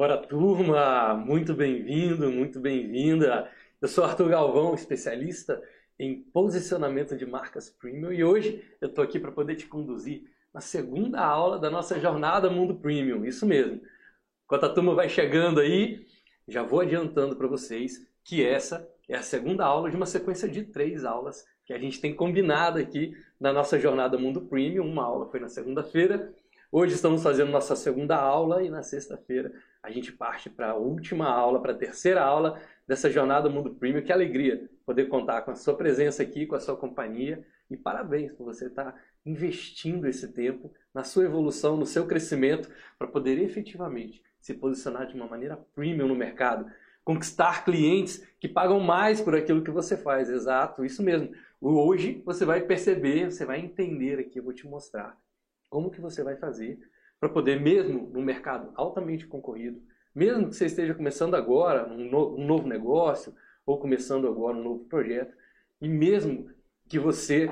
Bora turma, muito bem-vindo, muito bem-vinda. Eu sou Arthur Galvão, especialista em posicionamento de marcas premium e hoje eu estou aqui para poder te conduzir na segunda aula da nossa jornada Mundo Premium, isso mesmo. Enquanto a turma vai chegando aí, já vou adiantando para vocês que essa é a segunda aula de uma sequência de três aulas que a gente tem combinado aqui na nossa jornada Mundo Premium. Uma aula foi na segunda-feira, hoje estamos fazendo nossa segunda aula e na sexta-feira a gente parte para a última aula, para a terceira aula dessa jornada Mundo Premium. Que alegria poder contar com a sua presença aqui, com a sua companhia. E parabéns por você estar investindo esse tempo na sua evolução, no seu crescimento, para poder efetivamente se posicionar de uma maneira premium no mercado, conquistar clientes que pagam mais por aquilo que você faz. Exato, isso mesmo. Hoje você vai perceber, você vai entender aqui, eu vou te mostrar como que você vai fazer para poder, mesmo no mercado altamente concorrido, mesmo que você esteja começando agora um, no, um novo negócio ou começando agora um novo projeto, e mesmo que você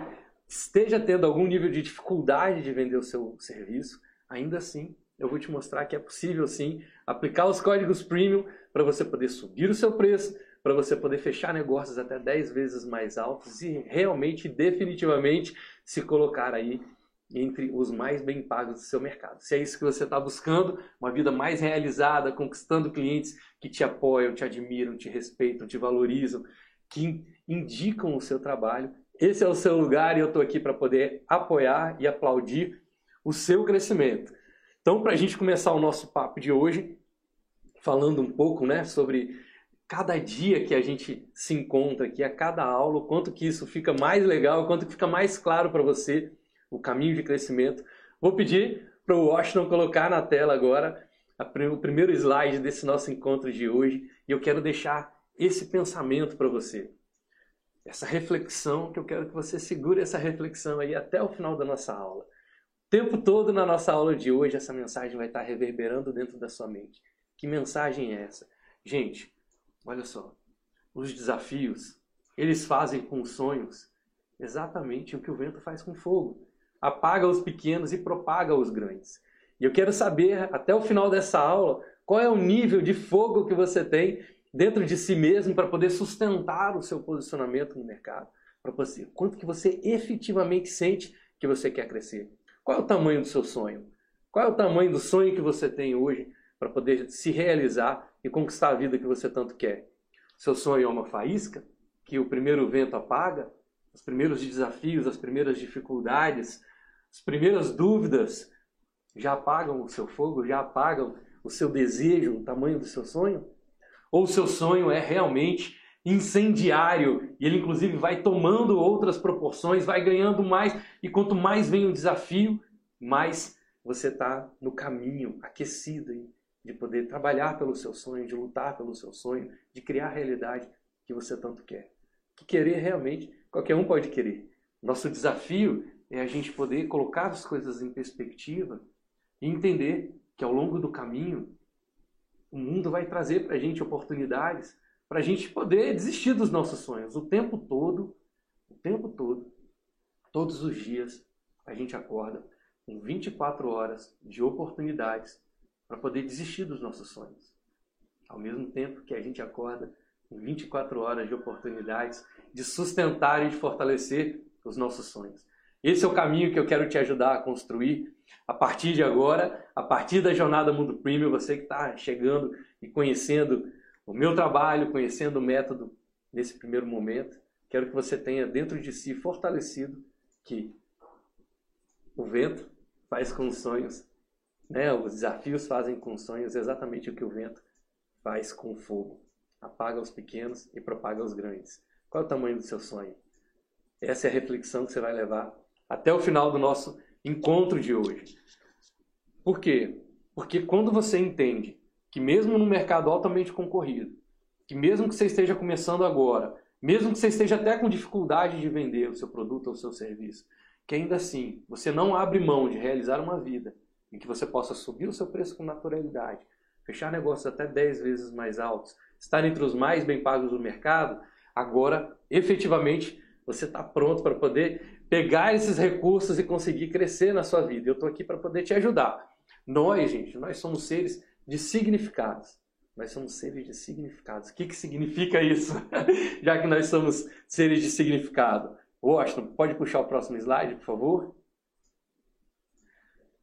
esteja tendo algum nível de dificuldade de vender o seu serviço, ainda assim eu vou te mostrar que é possível sim aplicar os códigos premium para você poder subir o seu preço, para você poder fechar negócios até 10 vezes mais altos e realmente, definitivamente, se colocar aí entre os mais bem pagos do seu mercado. Se é isso que você está buscando, uma vida mais realizada, conquistando clientes que te apoiam, te admiram, te respeitam, te valorizam, que indicam o seu trabalho, esse é o seu lugar e eu estou aqui para poder apoiar e aplaudir o seu crescimento. Então, para a gente começar o nosso papo de hoje, falando um pouco né, sobre cada dia que a gente se encontra aqui, a cada aula, o quanto que isso fica mais legal, o quanto que fica mais claro para você o caminho de crescimento. Vou pedir para o Washington colocar na tela agora o primeiro slide desse nosso encontro de hoje e eu quero deixar esse pensamento para você. Essa reflexão, que eu quero que você segure essa reflexão aí até o final da nossa aula. O tempo todo na nossa aula de hoje, essa mensagem vai estar reverberando dentro da sua mente. Que mensagem é essa? Gente, olha só. Os desafios, eles fazem com os sonhos exatamente o que o vento faz com fogo apaga os pequenos e propaga os grandes. E eu quero saber, até o final dessa aula, qual é o nível de fogo que você tem dentro de si mesmo para poder sustentar o seu posicionamento no mercado. Para você, quanto que você efetivamente sente que você quer crescer. Qual é o tamanho do seu sonho? Qual é o tamanho do sonho que você tem hoje para poder se realizar e conquistar a vida que você tanto quer? Seu sonho é uma faísca que o primeiro vento apaga? Os primeiros desafios, as primeiras dificuldades, as primeiras dúvidas já apagam o seu fogo, já apagam o seu desejo, o tamanho do seu sonho? Ou o seu sonho é realmente incendiário e ele inclusive vai tomando outras proporções, vai ganhando mais e quanto mais vem o desafio, mais você está no caminho aquecido de poder trabalhar pelo seu sonho, de lutar pelo seu sonho, de criar a realidade que você tanto quer. Que querer realmente qualquer um pode querer. Nosso desafio é a gente poder colocar as coisas em perspectiva e entender que ao longo do caminho o mundo vai trazer para a gente oportunidades para a gente poder desistir dos nossos sonhos. O tempo todo, o tempo todo, todos os dias, a gente acorda com 24 horas de oportunidades para poder desistir dos nossos sonhos. Ao mesmo tempo que a gente acorda com 24 horas de oportunidades de sustentar e de fortalecer os nossos sonhos. Esse é o caminho que eu quero te ajudar a construir a partir de agora, a partir da jornada Mundo Premium, você que está chegando e conhecendo o meu trabalho, conhecendo o método nesse primeiro momento, quero que você tenha dentro de si fortalecido que o vento faz com os sonhos, né? os desafios fazem com os sonhos exatamente o que o vento faz com o fogo. Apaga os pequenos e propaga os grandes. Qual é o tamanho do seu sonho? Essa é a reflexão que você vai levar até o final do nosso encontro de hoje. Por quê? Porque quando você entende que mesmo no mercado altamente concorrido, que mesmo que você esteja começando agora, mesmo que você esteja até com dificuldade de vender o seu produto ou o seu serviço, que ainda assim você não abre mão de realizar uma vida em que você possa subir o seu preço com naturalidade, fechar negócios até 10 vezes mais altos, estar entre os mais bem pagos do mercado, agora efetivamente você está pronto para poder pegar esses recursos e conseguir crescer na sua vida. Eu estou aqui para poder te ajudar. Nós, gente, nós somos seres de significados. Nós somos seres de significados. O que, que significa isso? Já que nós somos seres de significado. Washington, pode puxar o próximo slide, por favor?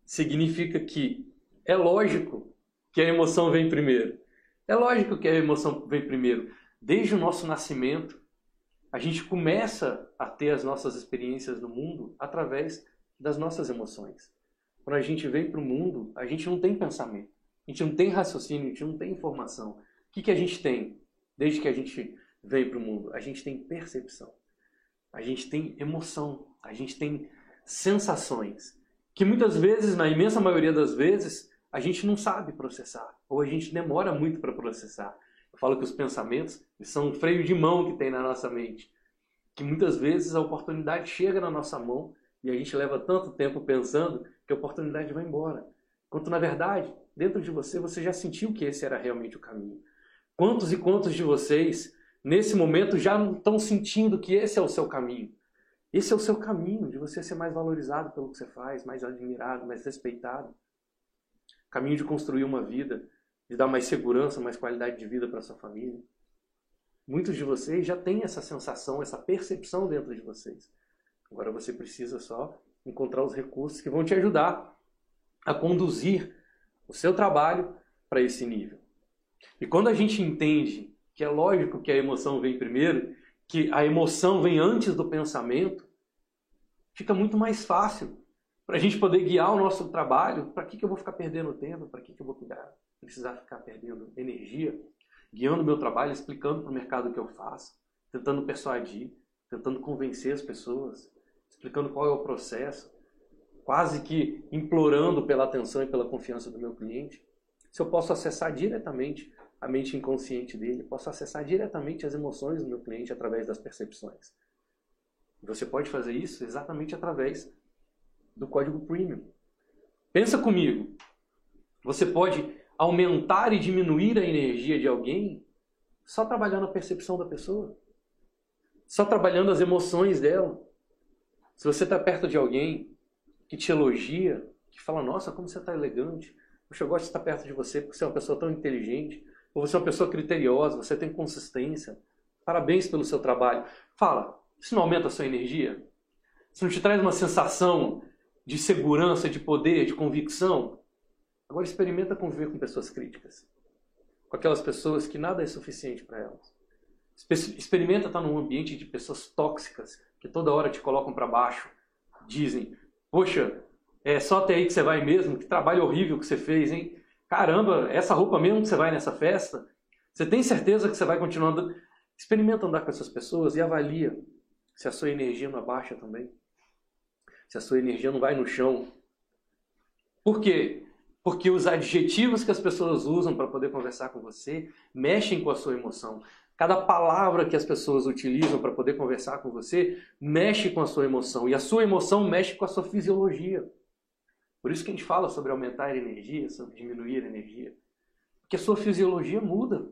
Significa que é lógico que a emoção vem primeiro. É lógico que a emoção vem primeiro. Desde o nosso nascimento, a gente começa a ter as nossas experiências no mundo através das nossas emoções. Quando a gente vem para o mundo, a gente não tem pensamento, a gente não tem raciocínio, a gente não tem informação. O que, que a gente tem desde que a gente veio para o mundo? A gente tem percepção, a gente tem emoção, a gente tem sensações, que muitas vezes, na imensa maioria das vezes, a gente não sabe processar, ou a gente demora muito para processar. Eu falo que os pensamentos são um freio de mão que tem na nossa mente, que muitas vezes a oportunidade chega na nossa mão e a gente leva tanto tempo pensando que a oportunidade vai embora. Quanto na verdade, dentro de você, você já sentiu que esse era realmente o caminho. Quantos e quantos de vocês, nesse momento, já não estão sentindo que esse é o seu caminho? Esse é o seu caminho de você ser mais valorizado pelo que você faz, mais admirado, mais respeitado. Caminho de construir uma vida, de dar mais segurança, mais qualidade de vida para sua família. Muitos de vocês já têm essa sensação, essa percepção dentro de vocês. Agora você precisa só encontrar os recursos que vão te ajudar a conduzir o seu trabalho para esse nível. E quando a gente entende que é lógico que a emoção vem primeiro, que a emoção vem antes do pensamento, fica muito mais fácil para a gente poder guiar o nosso trabalho. Para que, que eu vou ficar perdendo tempo? Para que, que eu vou cuidar? Precisar ficar perdendo energia, guiando o meu trabalho, explicando para o mercado o que eu faço, tentando persuadir, tentando convencer as pessoas, explicando qual é o processo, quase que implorando pela atenção e pela confiança do meu cliente, se eu posso acessar diretamente a mente inconsciente dele, posso acessar diretamente as emoções do meu cliente através das percepções. Você pode fazer isso exatamente através do código premium. Pensa comigo. Você pode aumentar e diminuir a energia de alguém só trabalhando a percepção da pessoa. Só trabalhando as emoções dela. Se você está perto de alguém que te elogia, que fala, nossa, como você está elegante, Poxa, eu gosto de estar perto de você porque você é uma pessoa tão inteligente, ou você é uma pessoa criteriosa, você tem consistência. Parabéns pelo seu trabalho. Fala, isso não aumenta a sua energia? Isso não te traz uma sensação de segurança, de poder, de convicção? Agora experimenta conviver com pessoas críticas. Com aquelas pessoas que nada é suficiente para elas. Experimenta estar num ambiente de pessoas tóxicas que toda hora te colocam para baixo. Dizem, poxa, é só até aí que você vai mesmo, que trabalho horrível que você fez, hein? Caramba, essa roupa mesmo que você vai nessa festa? Você tem certeza que você vai continuar andando? Experimenta andar com essas pessoas e avalia se a sua energia não abaixa também. Se a sua energia não vai no chão. Por quê? Porque os adjetivos que as pessoas usam para poder conversar com você mexem com a sua emoção. Cada palavra que as pessoas utilizam para poder conversar com você mexe com a sua emoção. E a sua emoção mexe com a sua fisiologia. Por isso que a gente fala sobre aumentar a energia, sobre diminuir a energia. Porque a sua fisiologia muda.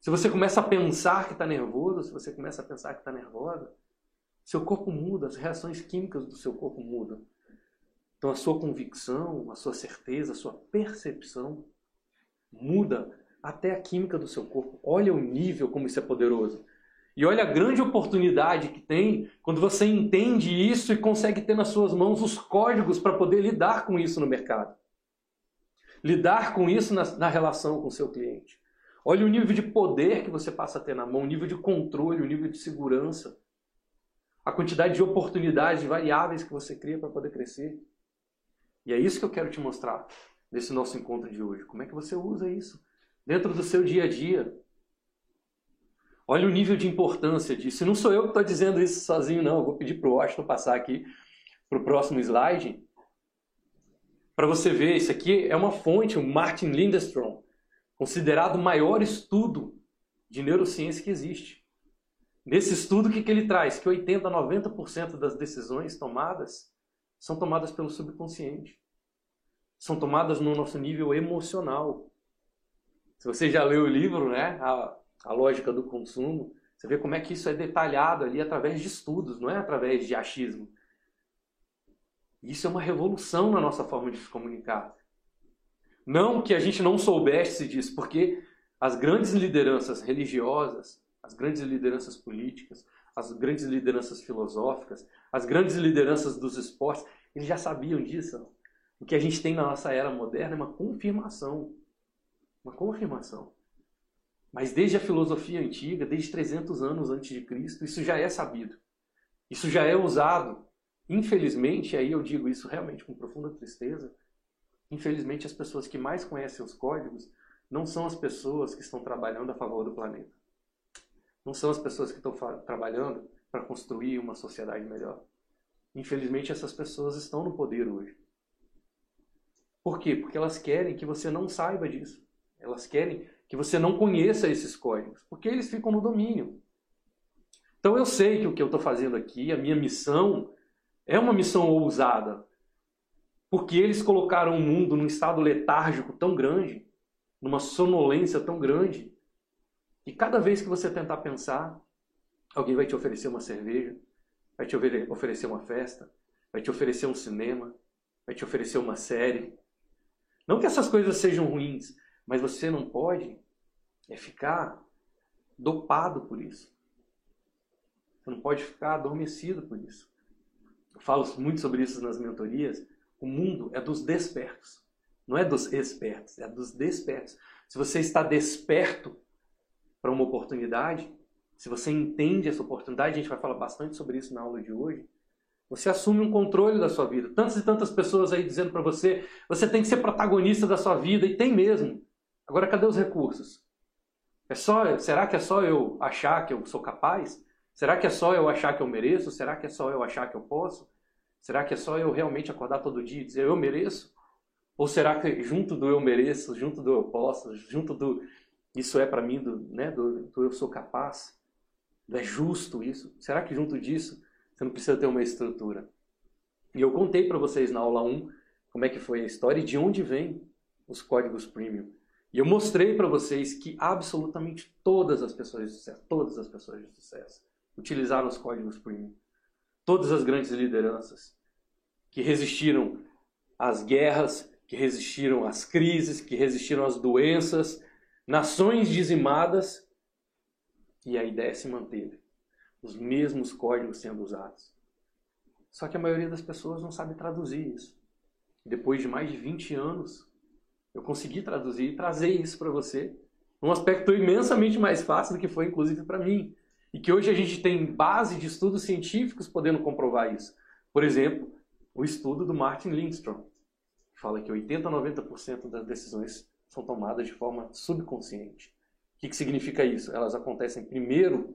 Se você começa a pensar que está nervoso, se você começa a pensar que está nervosa, seu corpo muda, as reações químicas do seu corpo mudam. Então a sua convicção, a sua certeza, a sua percepção muda até a química do seu corpo. Olha o nível como isso é poderoso. E olha a grande oportunidade que tem quando você entende isso e consegue ter nas suas mãos os códigos para poder lidar com isso no mercado. Lidar com isso na, na relação com o seu cliente. Olha o nível de poder que você passa a ter na mão, o nível de controle, o nível de segurança. A quantidade de oportunidades variáveis que você cria para poder crescer. E é isso que eu quero te mostrar nesse nosso encontro de hoje. Como é que você usa isso? dentro do seu dia a dia. Olha o nível de importância disso. E não sou eu que estou dizendo isso sozinho, não. Eu vou pedir para o Washington passar aqui para o próximo slide. Para você ver, isso aqui é uma fonte, o Martin Lindstrom, considerado o maior estudo de neurociência que existe. Nesse estudo, o que, que ele traz? Que 80% a 90% das decisões tomadas são tomadas pelo subconsciente. São tomadas no nosso nível emocional. Se você já leu o livro, né, a, a lógica do consumo, você vê como é que isso é detalhado ali através de estudos, não é através de achismo. Isso é uma revolução na nossa forma de se comunicar. Não que a gente não soubesse disso, porque as grandes lideranças religiosas, as grandes lideranças políticas, as grandes lideranças filosóficas, as grandes lideranças dos esportes, eles já sabiam disso. O que a gente tem na nossa era moderna é uma confirmação. Uma confirmação. Mas desde a filosofia antiga, desde 300 anos antes de Cristo, isso já é sabido. Isso já é usado. Infelizmente, aí eu digo isso realmente com profunda tristeza, infelizmente as pessoas que mais conhecem os códigos não são as pessoas que estão trabalhando a favor do planeta. Não são as pessoas que estão trabalhando para construir uma sociedade melhor. Infelizmente, essas pessoas estão no poder hoje. Por quê? Porque elas querem que você não saiba disso. Elas querem que você não conheça esses códigos, porque eles ficam no domínio. Então eu sei que o que eu estou fazendo aqui, a minha missão, é uma missão ousada, porque eles colocaram o mundo num estado letárgico tão grande numa sonolência tão grande. E cada vez que você tentar pensar, alguém vai te oferecer uma cerveja, vai te oferecer uma festa, vai te oferecer um cinema, vai te oferecer uma série. Não que essas coisas sejam ruins, mas você não pode é ficar dopado por isso. Você não pode ficar adormecido por isso. Eu falo muito sobre isso nas mentorias. O mundo é dos despertos. Não é dos espertos, é dos despertos. Se você está desperto para uma oportunidade, se você entende essa oportunidade, a gente vai falar bastante sobre isso na aula de hoje, você assume um controle da sua vida. Tantas e tantas pessoas aí dizendo para você, você tem que ser protagonista da sua vida, e tem mesmo. Agora, cadê os recursos? É só, será que é só eu achar que eu sou capaz? Será que é só eu achar que eu mereço? Será que é só eu achar que eu posso? Será que é só eu realmente acordar todo dia e dizer eu mereço? Ou será que junto do eu mereço, junto do eu posso, junto do isso é para mim, do, né, do, do, eu sou capaz? É justo isso? Será que junto disso você não precisa ter uma estrutura? E eu contei para vocês na aula 1 como é que foi a história e de onde vem os códigos premium. E eu mostrei para vocês que absolutamente todas as pessoas de sucesso, todas as pessoas de sucesso, utilizaram os códigos premium. Todas as grandes lideranças que resistiram às guerras, que resistiram às crises, que resistiram às doenças, nações dizimadas, e a ideia se manteve. Os mesmos códigos sendo usados. Só que a maioria das pessoas não sabe traduzir isso. Depois de mais de 20 anos, eu consegui traduzir e trazer isso para você, um aspecto imensamente mais fácil do que foi inclusive para mim. E que hoje a gente tem base de estudos científicos podendo comprovar isso. Por exemplo, o estudo do Martin Lindstrom fala que 80 a 90% das decisões são tomadas de forma subconsciente. O que, que significa isso? Elas acontecem primeiro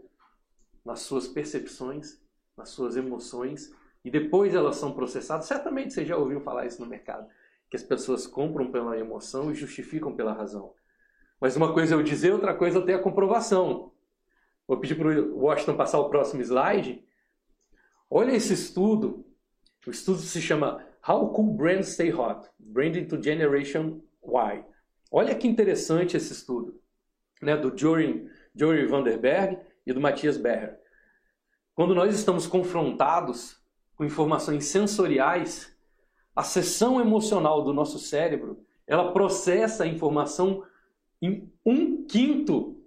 nas suas percepções, nas suas emoções, e depois elas são processadas. Certamente você já ouviu falar isso no mercado, que as pessoas compram pela emoção e justificam pela razão. Mas uma coisa é eu dizer, outra coisa é eu ter a comprovação. Vou pedir para o Washington passar o próximo slide. Olha esse estudo. O estudo se chama How Could Brands Stay Hot? Branding to Generation Y. Olha que interessante esse estudo, né, do Jory, Jory Vanderberg e do Matthias Berger. Quando nós estamos confrontados com informações sensoriais, a seção emocional do nosso cérebro, ela processa a informação em um quinto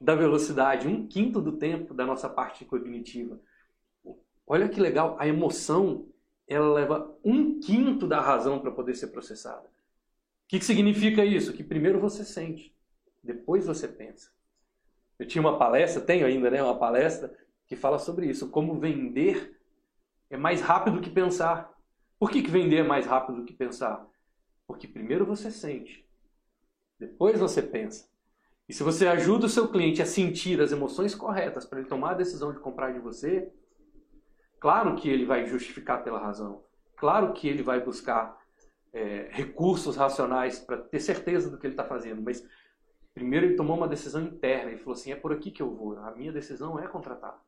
da velocidade, um quinto do tempo da nossa parte cognitiva. Olha que legal, a emoção ela leva um quinto da razão para poder ser processada. O que, que significa isso? Que primeiro você sente, depois você pensa. Eu tinha uma palestra, tenho ainda, né, uma palestra que fala sobre isso, como vender é mais rápido que pensar. Por que, que vender é mais rápido do que pensar? Porque primeiro você sente, depois você pensa. E se você ajuda o seu cliente a sentir as emoções corretas para ele tomar a decisão de comprar de você, Claro que ele vai justificar pela razão. Claro que ele vai buscar é, recursos racionais para ter certeza do que ele está fazendo. Mas primeiro ele tomou uma decisão interna e falou assim: é por aqui que eu vou. A minha decisão é contratar.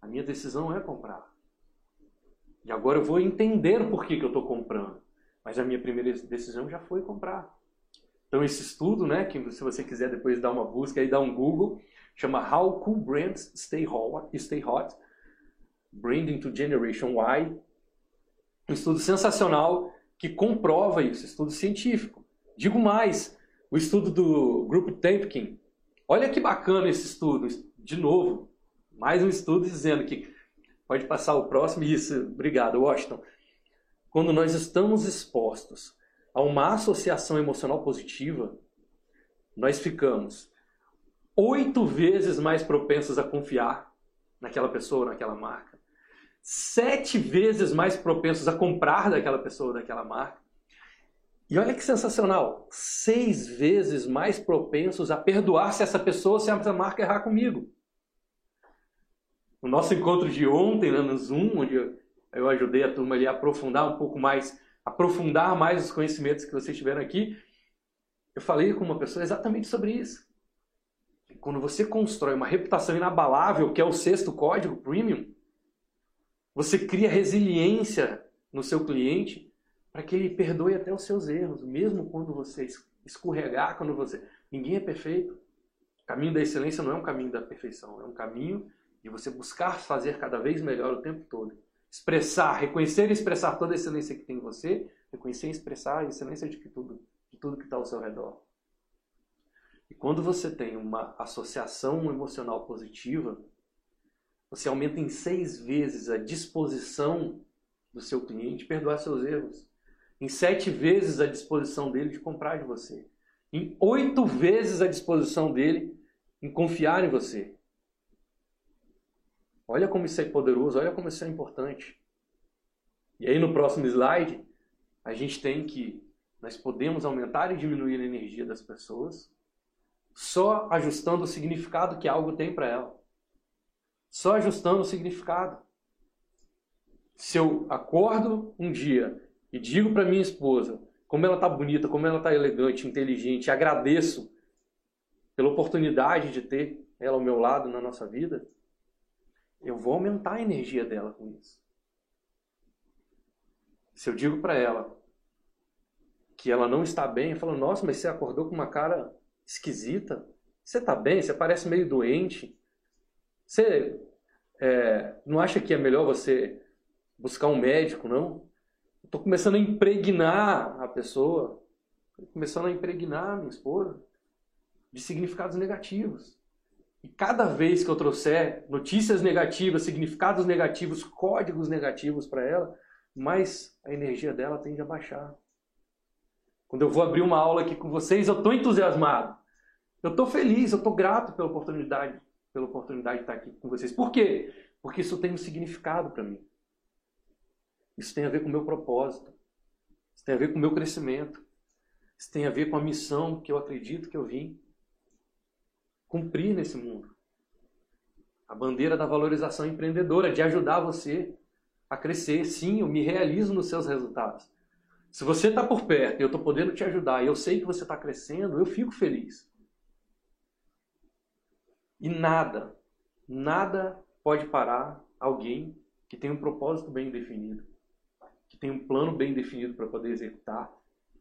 A minha decisão é comprar. E agora eu vou entender por que, que eu estou comprando. Mas a minha primeira decisão já foi comprar. Então esse estudo, né, que se você quiser depois dar uma busca e dar um Google, chama How Cool Brands Stay Hot, Stay Hot Branding to Generation Y, um estudo sensacional que comprova isso, estudo científico. Digo mais, o estudo do Grupo Temkin, olha que bacana esse estudo, de novo, mais um estudo dizendo que pode passar o próximo, isso, obrigado, Washington. Quando nós estamos expostos a uma associação emocional positiva, nós ficamos oito vezes mais propensos a confiar naquela pessoa, naquela marca, sete vezes mais propensos a comprar daquela pessoa, daquela marca, e olha que sensacional, seis vezes mais propensos a perdoar se essa pessoa, se essa marca errar comigo. No nosso encontro de ontem, né, no Zoom, onde eu ajudei a turma ali a aprofundar um pouco mais, aprofundar mais os conhecimentos que vocês tiveram aqui, eu falei com uma pessoa exatamente sobre isso. Quando você constrói uma reputação inabalável, que é o sexto código premium, você cria resiliência no seu cliente para que ele perdoe até os seus erros, mesmo quando você escorregar, quando você. Ninguém é perfeito. O caminho da excelência não é um caminho da perfeição, é um caminho de você buscar fazer cada vez melhor o tempo todo. Expressar, reconhecer e expressar toda a excelência que tem em você, reconhecer e expressar a excelência de tudo, de tudo que está ao seu redor. E quando você tem uma associação emocional positiva, você aumenta em seis vezes a disposição do seu cliente perdoar seus erros em sete vezes a disposição dele de comprar de você, em oito vezes a disposição dele em confiar em você. Olha como isso é poderoso, olha como isso é importante. E aí no próximo slide, a gente tem que nós podemos aumentar e diminuir a energia das pessoas só ajustando o significado que algo tem para ela. Só ajustando o significado. Se eu acordo um dia e digo para minha esposa como ela está bonita, como ela está elegante, inteligente, agradeço pela oportunidade de ter ela ao meu lado na nossa vida, eu vou aumentar a energia dela com isso. Se eu digo para ela que ela não está bem, eu falo, nossa, mas você acordou com uma cara esquisita. Você está bem? Você parece meio doente. Você é, não acha que é melhor você buscar um médico, não? Estou começando a impregnar a pessoa, começando a impregnar a minha esposa de significados negativos. E cada vez que eu trouxer notícias negativas, significados negativos, códigos negativos para ela, mais a energia dela tende a baixar. Quando eu vou abrir uma aula aqui com vocês, eu estou entusiasmado. Eu estou feliz, eu estou grato pela oportunidade, pela oportunidade de estar aqui com vocês. Por quê? Porque isso tem um significado para mim. Isso tem a ver com o meu propósito. Isso tem a ver com o meu crescimento. Isso tem a ver com a missão que eu acredito que eu vim cumprir nesse mundo. A bandeira da valorização empreendedora, de ajudar você a crescer. Sim, eu me realizo nos seus resultados. Se você está por perto e eu estou podendo te ajudar e eu sei que você está crescendo, eu fico feliz. E nada, nada pode parar alguém que tem um propósito bem definido que tem um plano bem definido para poder executar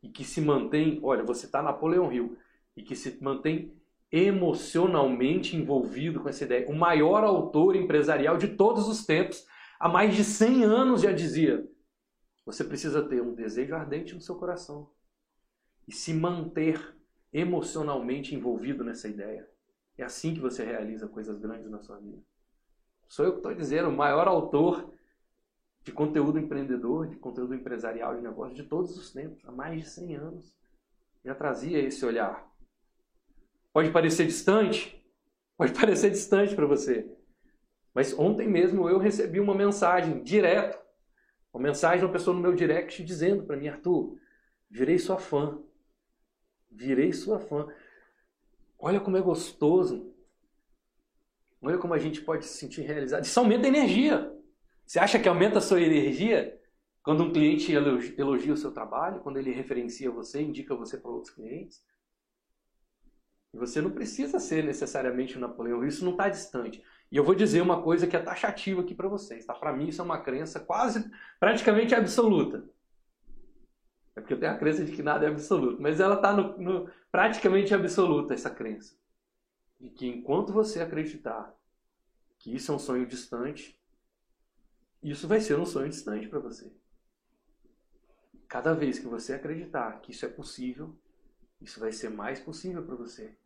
e que se mantém, olha, você está Napoleão Hill e que se mantém emocionalmente envolvido com essa ideia. O maior autor empresarial de todos os tempos, há mais de 100 anos já dizia: você precisa ter um desejo ardente no seu coração e se manter emocionalmente envolvido nessa ideia. É assim que você realiza coisas grandes na sua vida. Sou eu que estou dizendo, o maior autor de conteúdo empreendedor, de conteúdo empresarial, de negócio de todos os tempos, há mais de 100 anos. Já trazia esse olhar. Pode parecer distante, pode parecer distante para você. Mas ontem mesmo eu recebi uma mensagem direto, uma mensagem de uma pessoa no meu direct dizendo para mim, Arthur, virei sua fã. Virei sua fã. Olha como é gostoso. Olha como a gente pode se sentir realizado. Isso aumenta a energia. Você acha que aumenta a sua energia quando um cliente elogia o seu trabalho, quando ele referencia você, indica você para outros clientes? Você não precisa ser necessariamente um Napoleão, isso não está distante. E eu vou dizer uma coisa que é taxativa aqui para vocês. Tá? Para mim, isso é uma crença quase, praticamente absoluta. É porque eu tenho a crença de que nada é absoluto, mas ela está no, no, praticamente absoluta, essa crença. De que enquanto você acreditar que isso é um sonho distante, isso vai ser um sonho distante para você. Cada vez que você acreditar que isso é possível, isso vai ser mais possível para você.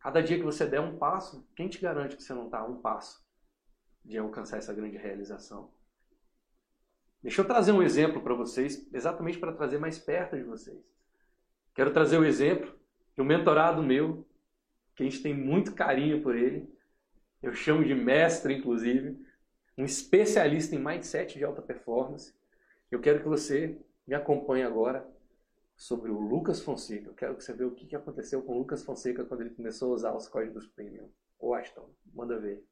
Cada dia que você der um passo, quem te garante que você não está a um passo de alcançar essa grande realização? Deixa eu trazer um exemplo para vocês, exatamente para trazer mais perto de vocês. Quero trazer o exemplo de um mentorado meu, que a gente tem muito carinho por ele. Eu chamo de mestre, inclusive, um especialista em mindset de alta performance. Eu quero que você me acompanhe agora sobre o Lucas Fonseca. Eu quero que você veja o que aconteceu com o Lucas Fonseca quando ele começou a usar os códigos premium. Ô Aston, manda ver.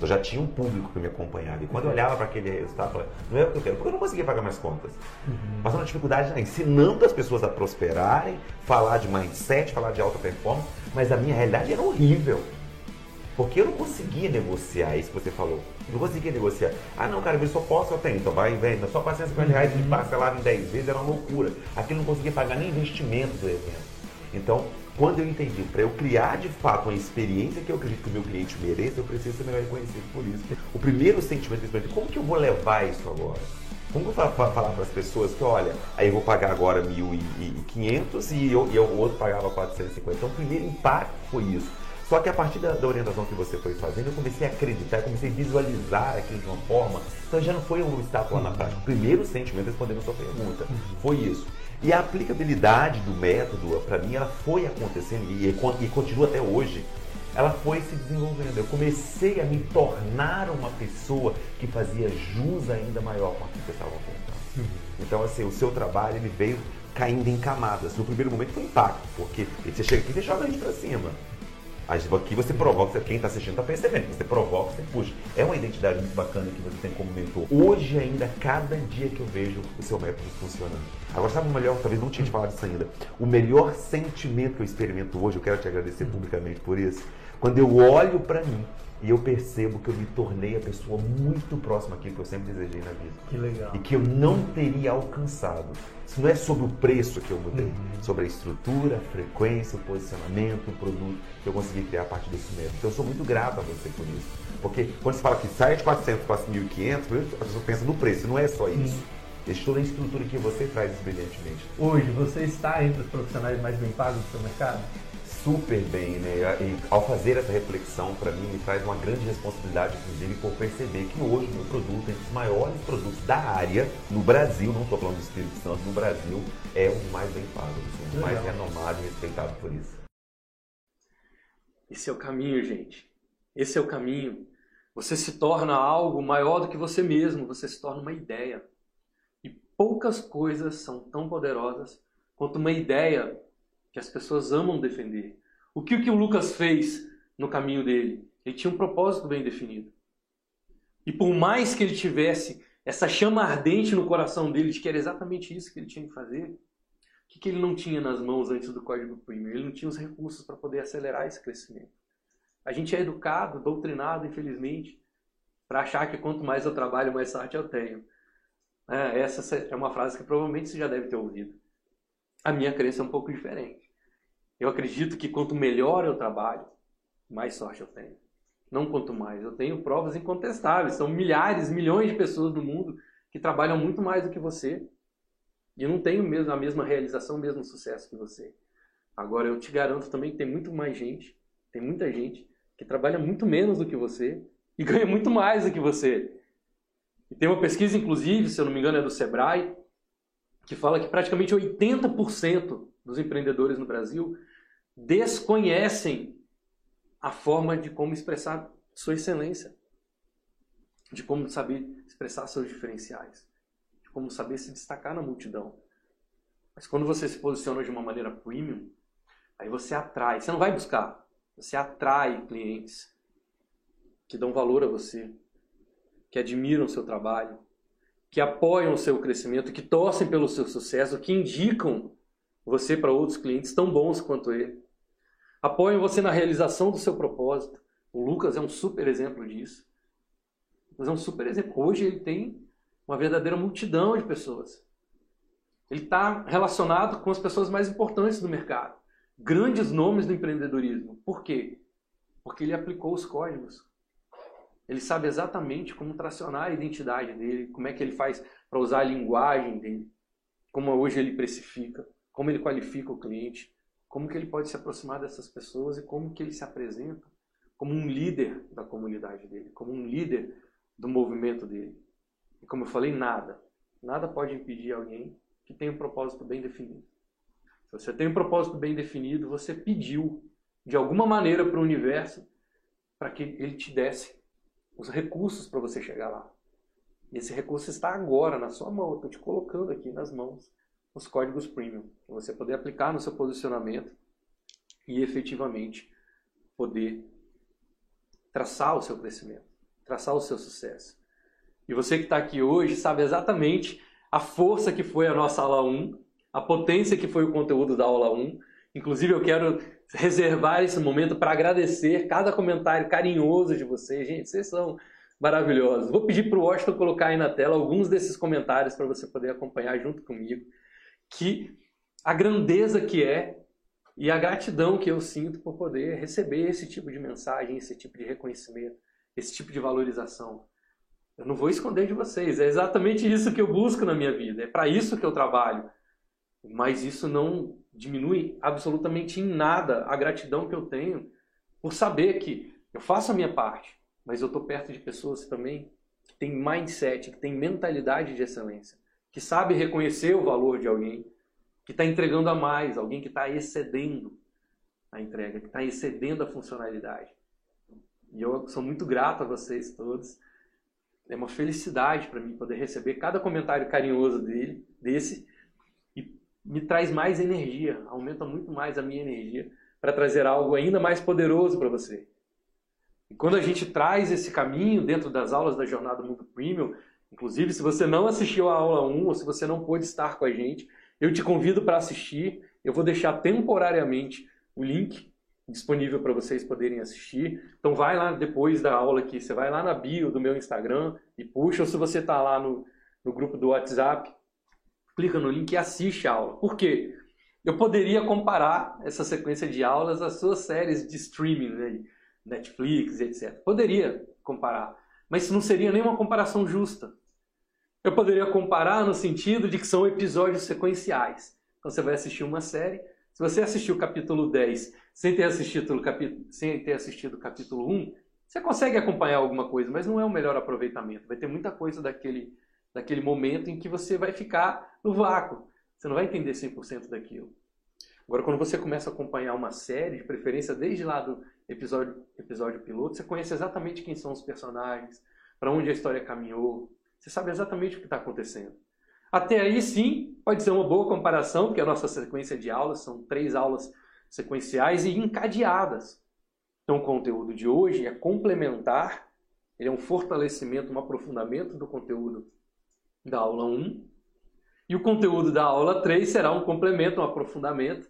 Eu já tinha um público que me acompanhava. E quando eu olhava para aquele resultado, eu falava, não é o que eu quero, porque eu não conseguia pagar minhas contas. Uhum. Passando dificuldade, né? ensinando as pessoas a prosperarem, falar de mindset, falar de alta performance, mas a minha realidade era horrível. Porque eu não conseguia negociar isso que você falou. Eu não conseguia negociar. Ah, não, cara, eu só posso, eu tenho. Então vai, vem. Só 450 reais de parcelado em 10 vezes era uma loucura. Aqui eu não conseguia pagar nem investimento do evento. Então, quando eu entendi, para eu criar de fato uma experiência que eu acredito que o meu cliente mereça, eu preciso ser melhor reconhecido por isso. O primeiro sentimento é como que eu vou levar isso agora? Como que eu vou falar para as pessoas que, olha, aí eu vou pagar agora 1.500 e, eu, e o outro pagava 450. Então, o primeiro impacto foi isso. Só que a partir da, da, orientação que você foi fazendo, eu comecei a acreditar, eu comecei a visualizar aquilo de uma forma. Então já não foi um obstáculo lá na prática. O primeiro sentimento, respondendo a sua pergunta, foi isso. E a aplicabilidade do método, para mim, ela foi acontecendo e, e continua até hoje. Ela foi se desenvolvendo. Eu comecei a me tornar uma pessoa que fazia jus ainda maior com aquilo que eu estava contando. Uhum. Então, assim, o seu trabalho ele veio caindo em camadas. No primeiro momento foi impacto, porque você chega aqui e você joga a gente para cima. Aqui você provoca, quem está assistindo está percebendo, você provoca, você puxa. É uma identidade muito bacana que você tem como mentor. Hoje ainda, cada dia que eu vejo o seu método funcionando. Agora, sabe o melhor, talvez não tinha te falado disso ainda, o melhor sentimento que eu experimento hoje, eu quero te agradecer publicamente por isso, quando eu olho para mim e eu percebo que eu me tornei a pessoa muito próxima àquilo que eu sempre desejei na vida. Que legal. E que eu não teria alcançado. Isso não é sobre o preço que eu mudei, uhum. sobre a estrutura, a frequência, o posicionamento, o produto que eu consegui criar a partir desse método. Então eu sou muito grato a você por isso. Porque quando você fala que sai de 400 para 1.500, a pessoa pensa no preço, não é só isso. Uhum. Existe toda a estrutura que você traz brilhantemente. Hoje, você está entre os profissionais mais bem pagos do seu mercado? Super bem, né? E ao fazer essa reflexão, para mim, me traz uma grande responsabilidade, inclusive, por perceber que hoje o meu produto, entre os maiores produtos da área, no Brasil, não estou falando do Espírito Santo, no Brasil, é um dos mais bem pagos, um dos mais renomado e respeitado por isso. Esse é o caminho, gente. Esse é o caminho. Você se torna algo maior do que você mesmo, você se torna uma ideia. E poucas coisas são tão poderosas quanto uma ideia que as pessoas amam defender. O que o, que o Lucas fez no caminho dele? Ele tinha um propósito bem definido. E por mais que ele tivesse essa chama ardente no coração dele de que era exatamente isso que ele tinha que fazer, o que, que ele não tinha nas mãos antes do código premium? Ele não tinha os recursos para poder acelerar esse crescimento. A gente é educado, doutrinado, infelizmente, para achar que quanto mais eu trabalho, mais sorte eu tenho. É, essa é uma frase que provavelmente você já deve ter ouvido. A minha crença é um pouco diferente. Eu acredito que quanto melhor eu trabalho, mais sorte eu tenho. Não quanto mais. Eu tenho provas incontestáveis. São milhares, milhões de pessoas no mundo que trabalham muito mais do que você. E não tenho mesmo a mesma realização, o mesmo sucesso que você. Agora, eu te garanto também que tem muito mais gente, tem muita gente que trabalha muito menos do que você e ganha muito mais do que você. E tem uma pesquisa, inclusive, se eu não me engano, é do Sebrae, que fala que praticamente 80% dos empreendedores no Brasil desconhecem a forma de como expressar sua excelência, de como saber expressar seus diferenciais, de como saber se destacar na multidão. Mas quando você se posiciona de uma maneira premium, aí você atrai, você não vai buscar, você atrai clientes que dão valor a você, que admiram o seu trabalho, que apoiam o seu crescimento, que torcem pelo seu sucesso, que indicam você para outros clientes tão bons quanto ele. Apoiam você na realização do seu propósito. O Lucas é um super exemplo disso. Mas é um super exemplo. Hoje ele tem uma verdadeira multidão de pessoas. Ele está relacionado com as pessoas mais importantes do mercado. Grandes nomes do empreendedorismo. Por quê? Porque ele aplicou os códigos. Ele sabe exatamente como tracionar a identidade dele, como é que ele faz para usar a linguagem dele, como hoje ele precifica, como ele qualifica o cliente, como que ele pode se aproximar dessas pessoas e como que ele se apresenta como um líder da comunidade dele, como um líder do movimento dele. E como eu falei, nada, nada pode impedir alguém que tem um propósito bem definido. Se você tem um propósito bem definido, você pediu de alguma maneira para o universo para que ele te desse os recursos para você chegar lá. E esse recurso está agora na sua mão. Eu estou te colocando aqui nas mãos os códigos premium, para você poder aplicar no seu posicionamento e efetivamente poder traçar o seu crescimento, traçar o seu sucesso. E você que está aqui hoje sabe exatamente a força que foi a nossa aula 1, a potência que foi o conteúdo da aula 1. Inclusive, eu quero reservar esse momento para agradecer cada comentário carinhoso de vocês. Gente, vocês são maravilhosos. Vou pedir para o Washington colocar aí na tela alguns desses comentários para você poder acompanhar junto comigo. Que a grandeza que é e a gratidão que eu sinto por poder receber esse tipo de mensagem, esse tipo de reconhecimento, esse tipo de valorização. Eu não vou esconder de vocês, é exatamente isso que eu busco na minha vida, é para isso que eu trabalho. Mas isso não diminui absolutamente em nada a gratidão que eu tenho por saber que eu faço a minha parte, mas eu estou perto de pessoas também que têm mindset, que têm mentalidade de excelência, que sabe reconhecer o valor de alguém, que está entregando a mais, alguém que está excedendo a entrega, que está excedendo a funcionalidade. E eu sou muito grato a vocês todos é uma felicidade para mim poder receber cada comentário carinhoso dele, desse, me traz mais energia, aumenta muito mais a minha energia para trazer algo ainda mais poderoso para você. E quando a gente traz esse caminho dentro das aulas da Jornada Mundo Premium, inclusive se você não assistiu a aula 1 ou se você não pôde estar com a gente, eu te convido para assistir. Eu vou deixar temporariamente o link disponível para vocês poderem assistir. Então vai lá depois da aula aqui, você vai lá na bio do meu Instagram e puxa, ou se você está lá no, no grupo do WhatsApp, clica no link e assiste a aula. Por quê? Eu poderia comparar essa sequência de aulas às suas séries de streaming, né? Netflix, etc. Poderia comparar, mas isso não seria nenhuma comparação justa. Eu poderia comparar no sentido de que são episódios sequenciais. Então você vai assistir uma série, se você assistiu o capítulo 10 sem ter assistido o sem ter assistido o capítulo 1, você consegue acompanhar alguma coisa, mas não é o melhor aproveitamento. Vai ter muita coisa daquele, daquele momento em que você vai ficar no vácuo. Você não vai entender 100% daquilo. Agora, quando você começa a acompanhar uma série, de preferência desde lá do episódio, episódio piloto, você conhece exatamente quem são os personagens, para onde a história caminhou, você sabe exatamente o que está acontecendo. Até aí, sim, pode ser uma boa comparação, porque a nossa sequência de aulas são três aulas sequenciais e encadeadas. Então, o conteúdo de hoje é complementar, ele é um fortalecimento, um aprofundamento do conteúdo da aula 1. E o conteúdo da aula 3 será um complemento, um aprofundamento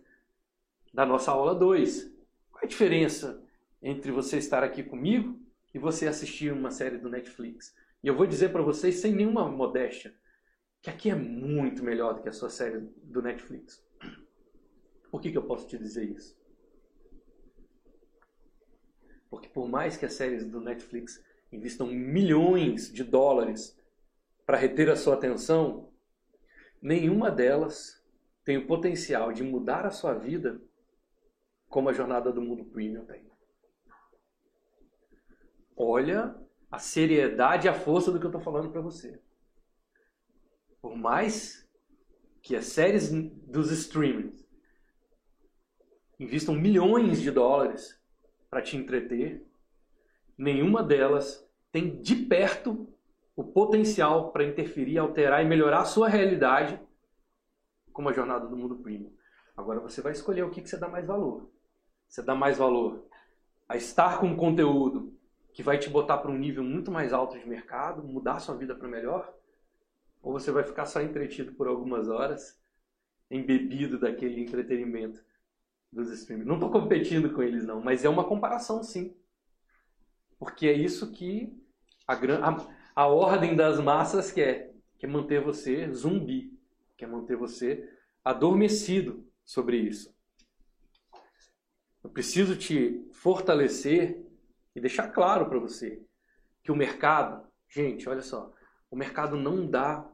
da nossa aula 2. Qual é a diferença entre você estar aqui comigo e você assistir uma série do Netflix? E eu vou dizer para vocês, sem nenhuma modéstia, que aqui é muito melhor do que a sua série do Netflix. Por que, que eu posso te dizer isso? Porque por mais que as séries do Netflix investam milhões de dólares para reter a sua atenção, nenhuma delas tem o potencial de mudar a sua vida como a jornada do mundo premium tem. Olha a seriedade e a força do que eu estou falando para você. Por mais que as séries dos streamings investam milhões de dólares para te entreter, nenhuma delas tem de perto o potencial para interferir, alterar e melhorar a sua realidade como a jornada do mundo premium. Agora você vai escolher o que, que você dá mais valor. Você dá mais valor a estar com um conteúdo que vai te botar para um nível muito mais alto de mercado, mudar sua vida para melhor? Ou você vai ficar só entretido por algumas horas, embebido daquele entretenimento dos streamers. Não estou competindo com eles, não, mas é uma comparação, sim. Porque é isso que a, a, a ordem das massas quer, quer manter você zumbi, quer manter você adormecido sobre isso. Eu preciso te fortalecer e deixar claro para você que o mercado, gente, olha só, o mercado não dá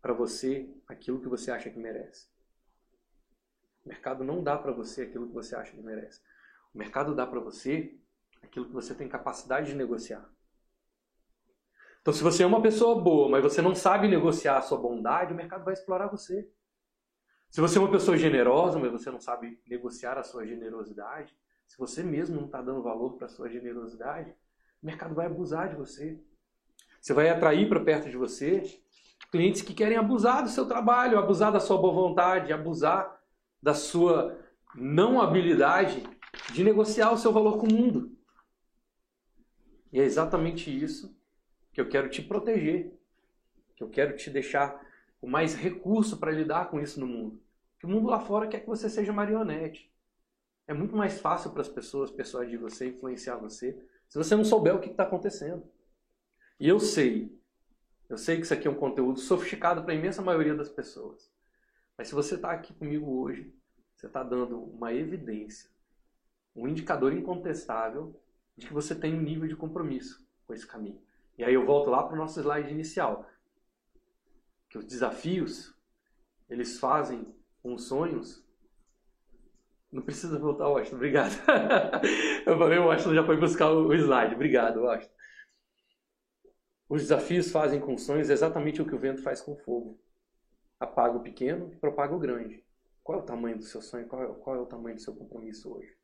para você aquilo que você acha que merece. mercado não dá para você aquilo que você acha que merece. O mercado dá para você aquilo que você tem capacidade de negociar. Então, se você é uma pessoa boa, mas você não sabe negociar a sua bondade, o mercado vai explorar você. Se você é uma pessoa generosa, mas você não sabe negociar a sua generosidade, se você mesmo não está dando valor para a sua generosidade, o mercado vai abusar de você. Você vai atrair para perto de você clientes que querem abusar do seu trabalho, abusar da sua boa vontade, abusar da sua não habilidade de negociar o seu valor com o mundo. E é exatamente isso que eu quero te proteger, que eu quero te deixar com mais recurso para lidar com isso no mundo. Que o mundo lá fora quer que você seja marionete. É muito mais fácil para as pessoas persuadir você, influenciar você, se você não souber o que está acontecendo. E eu sei, eu sei que isso aqui é um conteúdo sofisticado para a imensa maioria das pessoas. Mas se você está aqui comigo hoje, você está dando uma evidência, um indicador incontestável de que você tem um nível de compromisso com esse caminho. E aí eu volto lá para o nosso slide inicial. Que os desafios, eles fazem com os sonhos. Não precisa voltar, Washington, obrigado. eu falei, o Washington já foi buscar o slide. Obrigado, Washington. Os desafios fazem com sonhos exatamente o que o vento faz com o fogo. Apaga o pequeno e propaga o grande. Qual é o tamanho do seu sonho? Qual é, qual é o tamanho do seu compromisso hoje?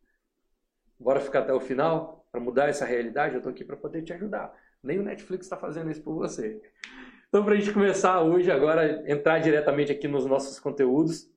Bora ficar até o final para mudar essa realidade? Eu estou aqui para poder te ajudar. Nem o Netflix está fazendo isso por você. Então, para a gente começar hoje, agora, entrar diretamente aqui nos nossos conteúdos,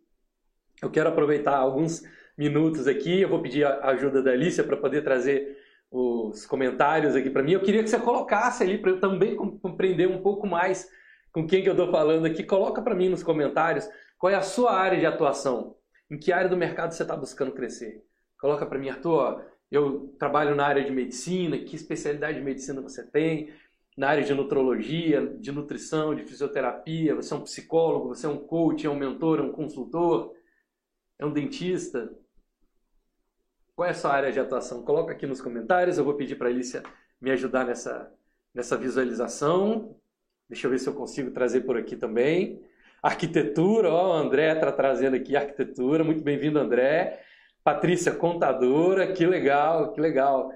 eu quero aproveitar alguns minutos aqui. Eu vou pedir a ajuda da Alicia para poder trazer os comentários aqui para mim. Eu queria que você colocasse ali para eu também compreender um pouco mais com quem que eu estou falando aqui. Coloca para mim nos comentários qual é a sua área de atuação. Em que área do mercado você está buscando crescer? Coloca para mim, Arthur, eu trabalho na área de medicina, que especialidade de medicina você tem? Na área de nutrologia, de nutrição, de fisioterapia, você é um psicólogo, você é um coach, é um mentor, é um consultor, é um dentista? Qual é a sua área de atuação? Coloca aqui nos comentários, eu vou pedir para a Alicia me ajudar nessa, nessa visualização. Deixa eu ver se eu consigo trazer por aqui também. Arquitetura, ó, o André está trazendo aqui arquitetura. Muito bem-vindo, André. Patrícia, contadora, que legal, que legal.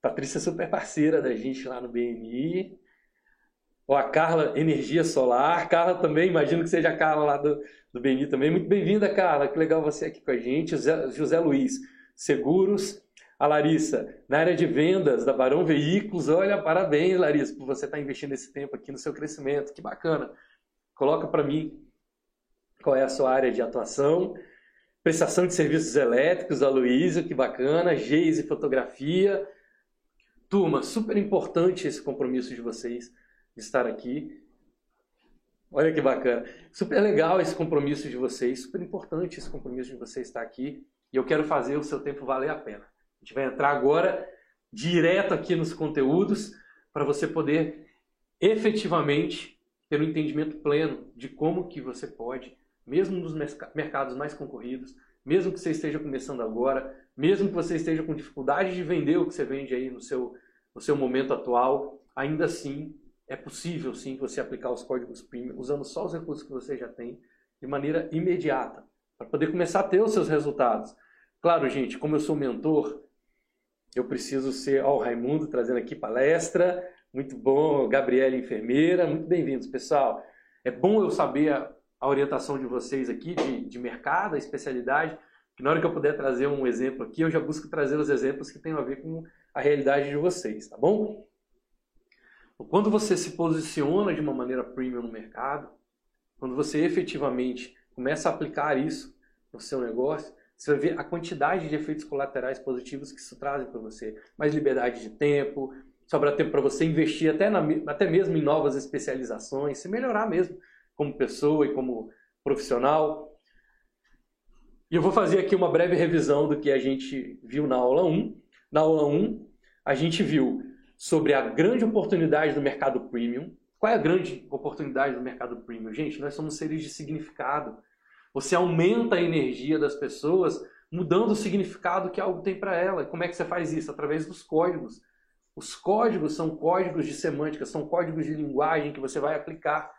Patrícia é super parceira da gente lá no BNI. Ó, a Carla, energia solar. Carla também, imagino que seja a Carla lá do, do BNI também. Muito bem-vinda, Carla. Que legal você aqui com a gente. José, José Luiz, seguros. A Larissa, na área de vendas da Barão Veículos. Olha, parabéns, Larissa, por você estar investindo esse tempo aqui no seu crescimento. Que bacana. Coloca para mim qual é a sua área de atuação prestação de serviços elétricos, a Luísa, que bacana, Geise Fotografia. Turma, super importante esse compromisso de vocês de estar aqui. Olha que bacana. Super legal esse compromisso de vocês, super importante esse compromisso de vocês estar aqui. E eu quero fazer o seu tempo valer a pena. A gente vai entrar agora direto aqui nos conteúdos para você poder efetivamente ter um entendimento pleno de como que você pode mesmo nos mercados mais concorridos, mesmo que você esteja começando agora, mesmo que você esteja com dificuldade de vender o que você vende aí no seu, no seu momento atual, ainda assim é possível sim você aplicar os códigos premium usando só os recursos que você já tem de maneira imediata, para poder começar a ter os seus resultados. Claro, gente, como eu sou mentor, eu preciso ser, ó, o Raimundo trazendo aqui palestra, muito bom, Gabriela enfermeira, muito bem-vindos, pessoal. É bom eu saber a orientação de vocês aqui de, de mercado, a especialidade, que na hora que eu puder trazer um exemplo aqui, eu já busco trazer os exemplos que tenham a ver com a realidade de vocês, tá bom? Quando você se posiciona de uma maneira premium no mercado, quando você efetivamente começa a aplicar isso no seu negócio, você vai ver a quantidade de efeitos colaterais positivos que isso traz para você. Mais liberdade de tempo, sobra tempo para você investir até, na, até mesmo em novas especializações, se melhorar mesmo como pessoa e como profissional. E eu vou fazer aqui uma breve revisão do que a gente viu na aula 1. Na aula 1, a gente viu sobre a grande oportunidade do mercado premium. Qual é a grande oportunidade do mercado premium? Gente, nós somos seres de significado. Você aumenta a energia das pessoas mudando o significado que algo tem para ela. Como é que você faz isso? Através dos códigos. Os códigos são códigos de semântica, são códigos de linguagem que você vai aplicar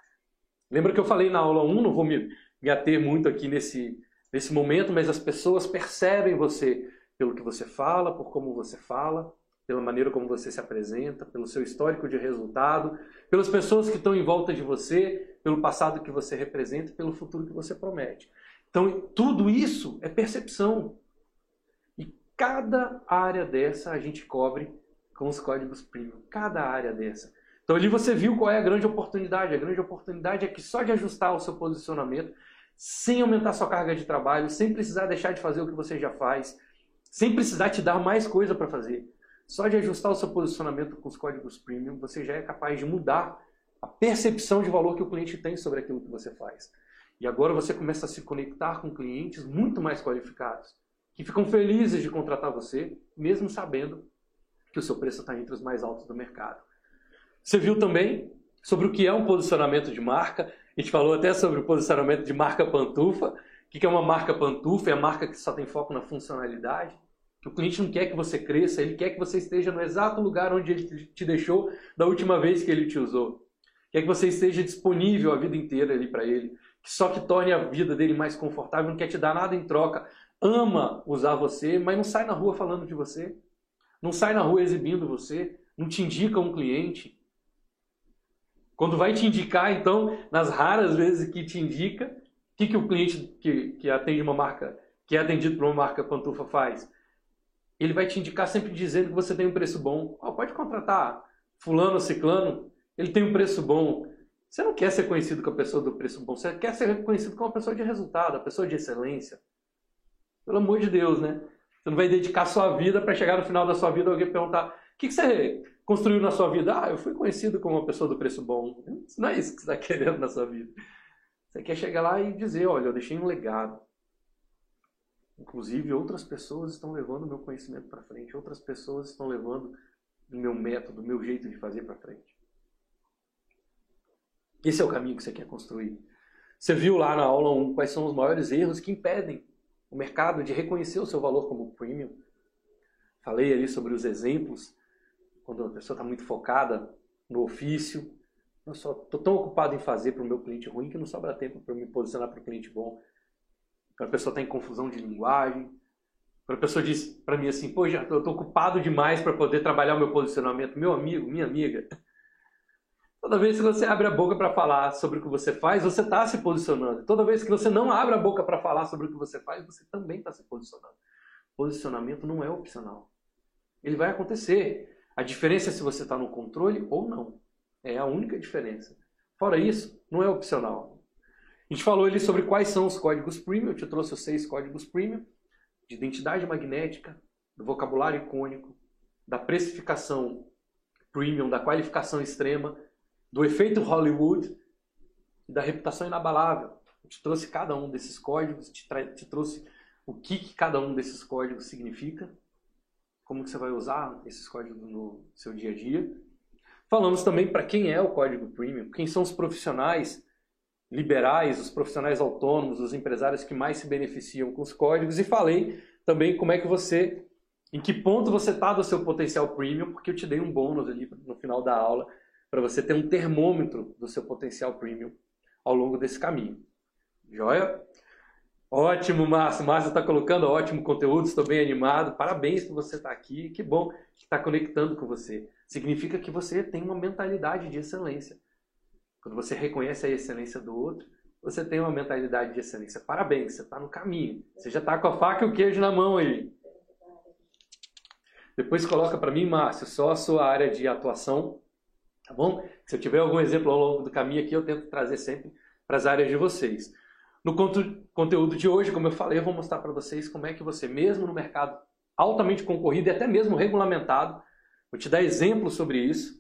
Lembra que eu falei na aula 1, não vou me, me ater muito aqui nesse, nesse momento, mas as pessoas percebem você pelo que você fala, por como você fala, pela maneira como você se apresenta, pelo seu histórico de resultado, pelas pessoas que estão em volta de você, pelo passado que você representa, pelo futuro que você promete. Então, tudo isso é percepção. E cada área dessa a gente cobre com os códigos premium. Cada área dessa. Então, ali você viu qual é a grande oportunidade. A grande oportunidade é que só de ajustar o seu posicionamento, sem aumentar sua carga de trabalho, sem precisar deixar de fazer o que você já faz, sem precisar te dar mais coisa para fazer só de ajustar o seu posicionamento com os códigos premium, você já é capaz de mudar a percepção de valor que o cliente tem sobre aquilo que você faz. E agora você começa a se conectar com clientes muito mais qualificados, que ficam felizes de contratar você, mesmo sabendo que o seu preço está entre os mais altos do mercado. Você viu também sobre o que é um posicionamento de marca. A gente falou até sobre o posicionamento de marca pantufa. O que é uma marca pantufa? É a marca que só tem foco na funcionalidade. O cliente não quer que você cresça, ele quer que você esteja no exato lugar onde ele te deixou da última vez que ele te usou. Quer que você esteja disponível a vida inteira ali para ele. Só que torne a vida dele mais confortável, não quer te dar nada em troca. Ama usar você, mas não sai na rua falando de você. Não sai na rua exibindo você. Não te indica um cliente. Quando vai te indicar, então, nas raras vezes que te indica, o que, que o cliente que, que atende uma marca, que é atendido por uma marca pantufa faz? ele vai te indicar sempre dizendo que você tem um preço bom. Oh, pode contratar fulano ciclano, ele tem um preço bom. Você não quer ser conhecido com a pessoa do preço bom, você quer ser reconhecido como uma pessoa de resultado, a pessoa de excelência. Pelo amor de Deus, né? Você não vai dedicar sua vida para chegar no final da sua vida alguém perguntar: o que, que você construiu na sua vida? Ah, eu fui conhecido como uma pessoa do preço bom. Não é isso que você está querendo na sua vida. Você quer chegar lá e dizer: olha, eu deixei um legado. Inclusive, outras pessoas estão levando o meu conhecimento para frente, outras pessoas estão levando o meu método, o meu jeito de fazer para frente. Esse é o caminho que você quer construir. Você viu lá na aula 1 quais são os maiores erros que impedem o mercado de reconhecer o seu valor como premium. Falei ali sobre os exemplos, quando a pessoa está muito focada no ofício. Eu só estou tão ocupado em fazer para o meu cliente ruim que não sobra tempo para me posicionar para o cliente bom. Quando a pessoa está em confusão de linguagem. Quando a pessoa diz para mim assim, pô, já estou ocupado demais para poder trabalhar o meu posicionamento. Meu amigo, minha amiga. Toda vez que você abre a boca para falar sobre o que você faz, você está se posicionando. Toda vez que você não abre a boca para falar sobre o que você faz, você também está se posicionando. Posicionamento não é opcional. Ele vai acontecer. A diferença é se você está no controle ou não. É a única diferença. Fora isso, não é opcional. A gente falou ali sobre quais são os códigos premium, eu te trouxe os seis códigos premium, de identidade magnética, do vocabulário icônico, da precificação premium, da qualificação extrema, do efeito Hollywood e da reputação inabalável. Eu te trouxe cada um desses códigos, te, te trouxe o que, que cada um desses códigos significa, como que você vai usar esses códigos no seu dia a dia. Falamos também para quem é o código premium, quem são os profissionais liberais, os profissionais autônomos, os empresários que mais se beneficiam com os códigos e falei também como é que você, em que ponto você está do seu potencial premium, porque eu te dei um bônus ali no final da aula para você ter um termômetro do seu potencial premium ao longo desse caminho. Joia? Ótimo, Márcio. Márcio está colocando ótimo conteúdo, estou bem animado. Parabéns por você estar tá aqui. Que bom que está conectando com você. Significa que você tem uma mentalidade de excelência. Quando você reconhece a excelência do outro, você tem uma mentalidade de excelência. Parabéns, você está no caminho. Você já está com a faca e o queijo na mão aí. Depois coloca para mim, Márcio, só a sua área de atuação, tá bom? Se eu tiver algum exemplo ao longo do caminho aqui, eu tento trazer sempre para as áreas de vocês. No conteúdo de hoje, como eu falei, eu vou mostrar para vocês como é que você, mesmo no mercado altamente concorrido e até mesmo regulamentado, vou te dar exemplos sobre isso,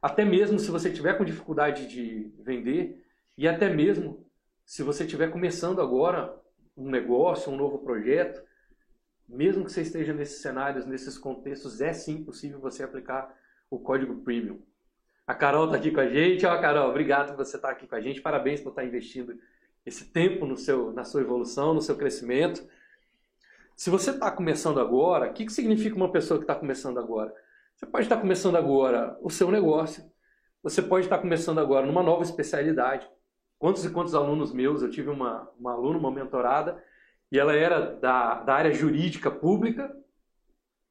até mesmo se você tiver com dificuldade de vender e até mesmo se você estiver começando agora um negócio, um novo projeto, mesmo que você esteja nesses cenários, nesses contextos, é sim possível você aplicar o código premium. A Carol está aqui com a gente. Ó, Carol, obrigado por você estar aqui com a gente. Parabéns por estar investindo esse tempo no seu, na sua evolução, no seu crescimento. Se você está começando agora, o que, que significa uma pessoa que está começando agora? Você pode estar começando agora o seu negócio, você pode estar começando agora numa nova especialidade, quantos e quantos alunos meus, eu tive uma, uma aluna, uma mentorada, e ela era da, da área jurídica pública,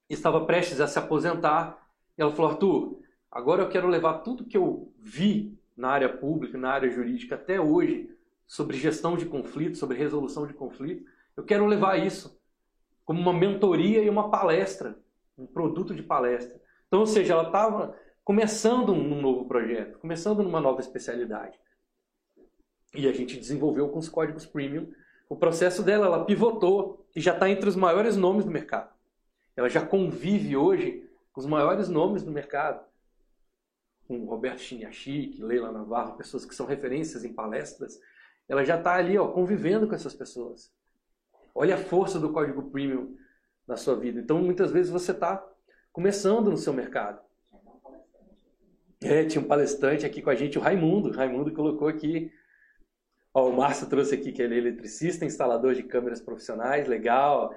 estava prestes a se aposentar, e ela falou, Arthur, agora eu quero levar tudo que eu vi na área pública, na área jurídica até hoje, sobre gestão de conflitos, sobre resolução de conflitos, eu quero levar isso como uma mentoria e uma palestra, um produto de palestra. Então, ou seja, ela estava começando um novo projeto, começando numa nova especialidade. E a gente desenvolveu com os códigos premium o processo dela, ela pivotou e já está entre os maiores nomes do mercado. Ela já convive hoje com os maiores nomes do mercado. Com Roberto Chiniachik, Leila Navarro, pessoas que são referências em palestras. Ela já está ali ó, convivendo com essas pessoas. Olha a força do código premium na sua vida. Então, muitas vezes você está começando no seu mercado. É, tinha um palestrante aqui com a gente, o Raimundo. O Raimundo colocou aqui. Ó, o Márcio trouxe aqui que ele é eletricista, instalador de câmeras profissionais, legal.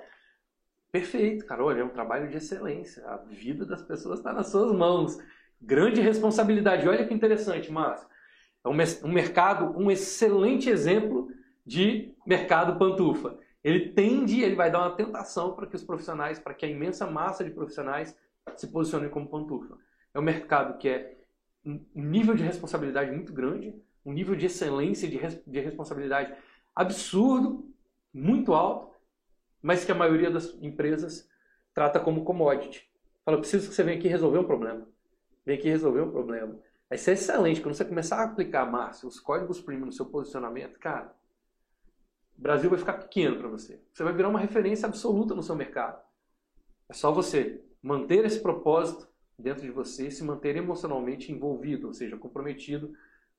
Perfeito, cara. Olha, é um trabalho de excelência. A vida das pessoas está nas suas mãos. Grande responsabilidade. Olha que interessante, Márcio. É um mercado, um excelente exemplo de mercado pantufa ele tende, ele vai dar uma tentação para que os profissionais, para que a imensa massa de profissionais se posicionem como pantufa. É um mercado que é um nível de responsabilidade muito grande, um nível de excelência de, de responsabilidade absurdo, muito alto, mas que a maioria das empresas trata como commodity. Fala, preciso que você venha aqui resolver um problema. Vem aqui resolver um problema. Vai ser excelente. Quando você começar a aplicar, Márcio, os códigos premium no seu posicionamento, cara, o Brasil vai ficar pequeno para você. Você vai virar uma referência absoluta no seu mercado. É só você manter esse propósito dentro de você e se manter emocionalmente envolvido, ou seja, comprometido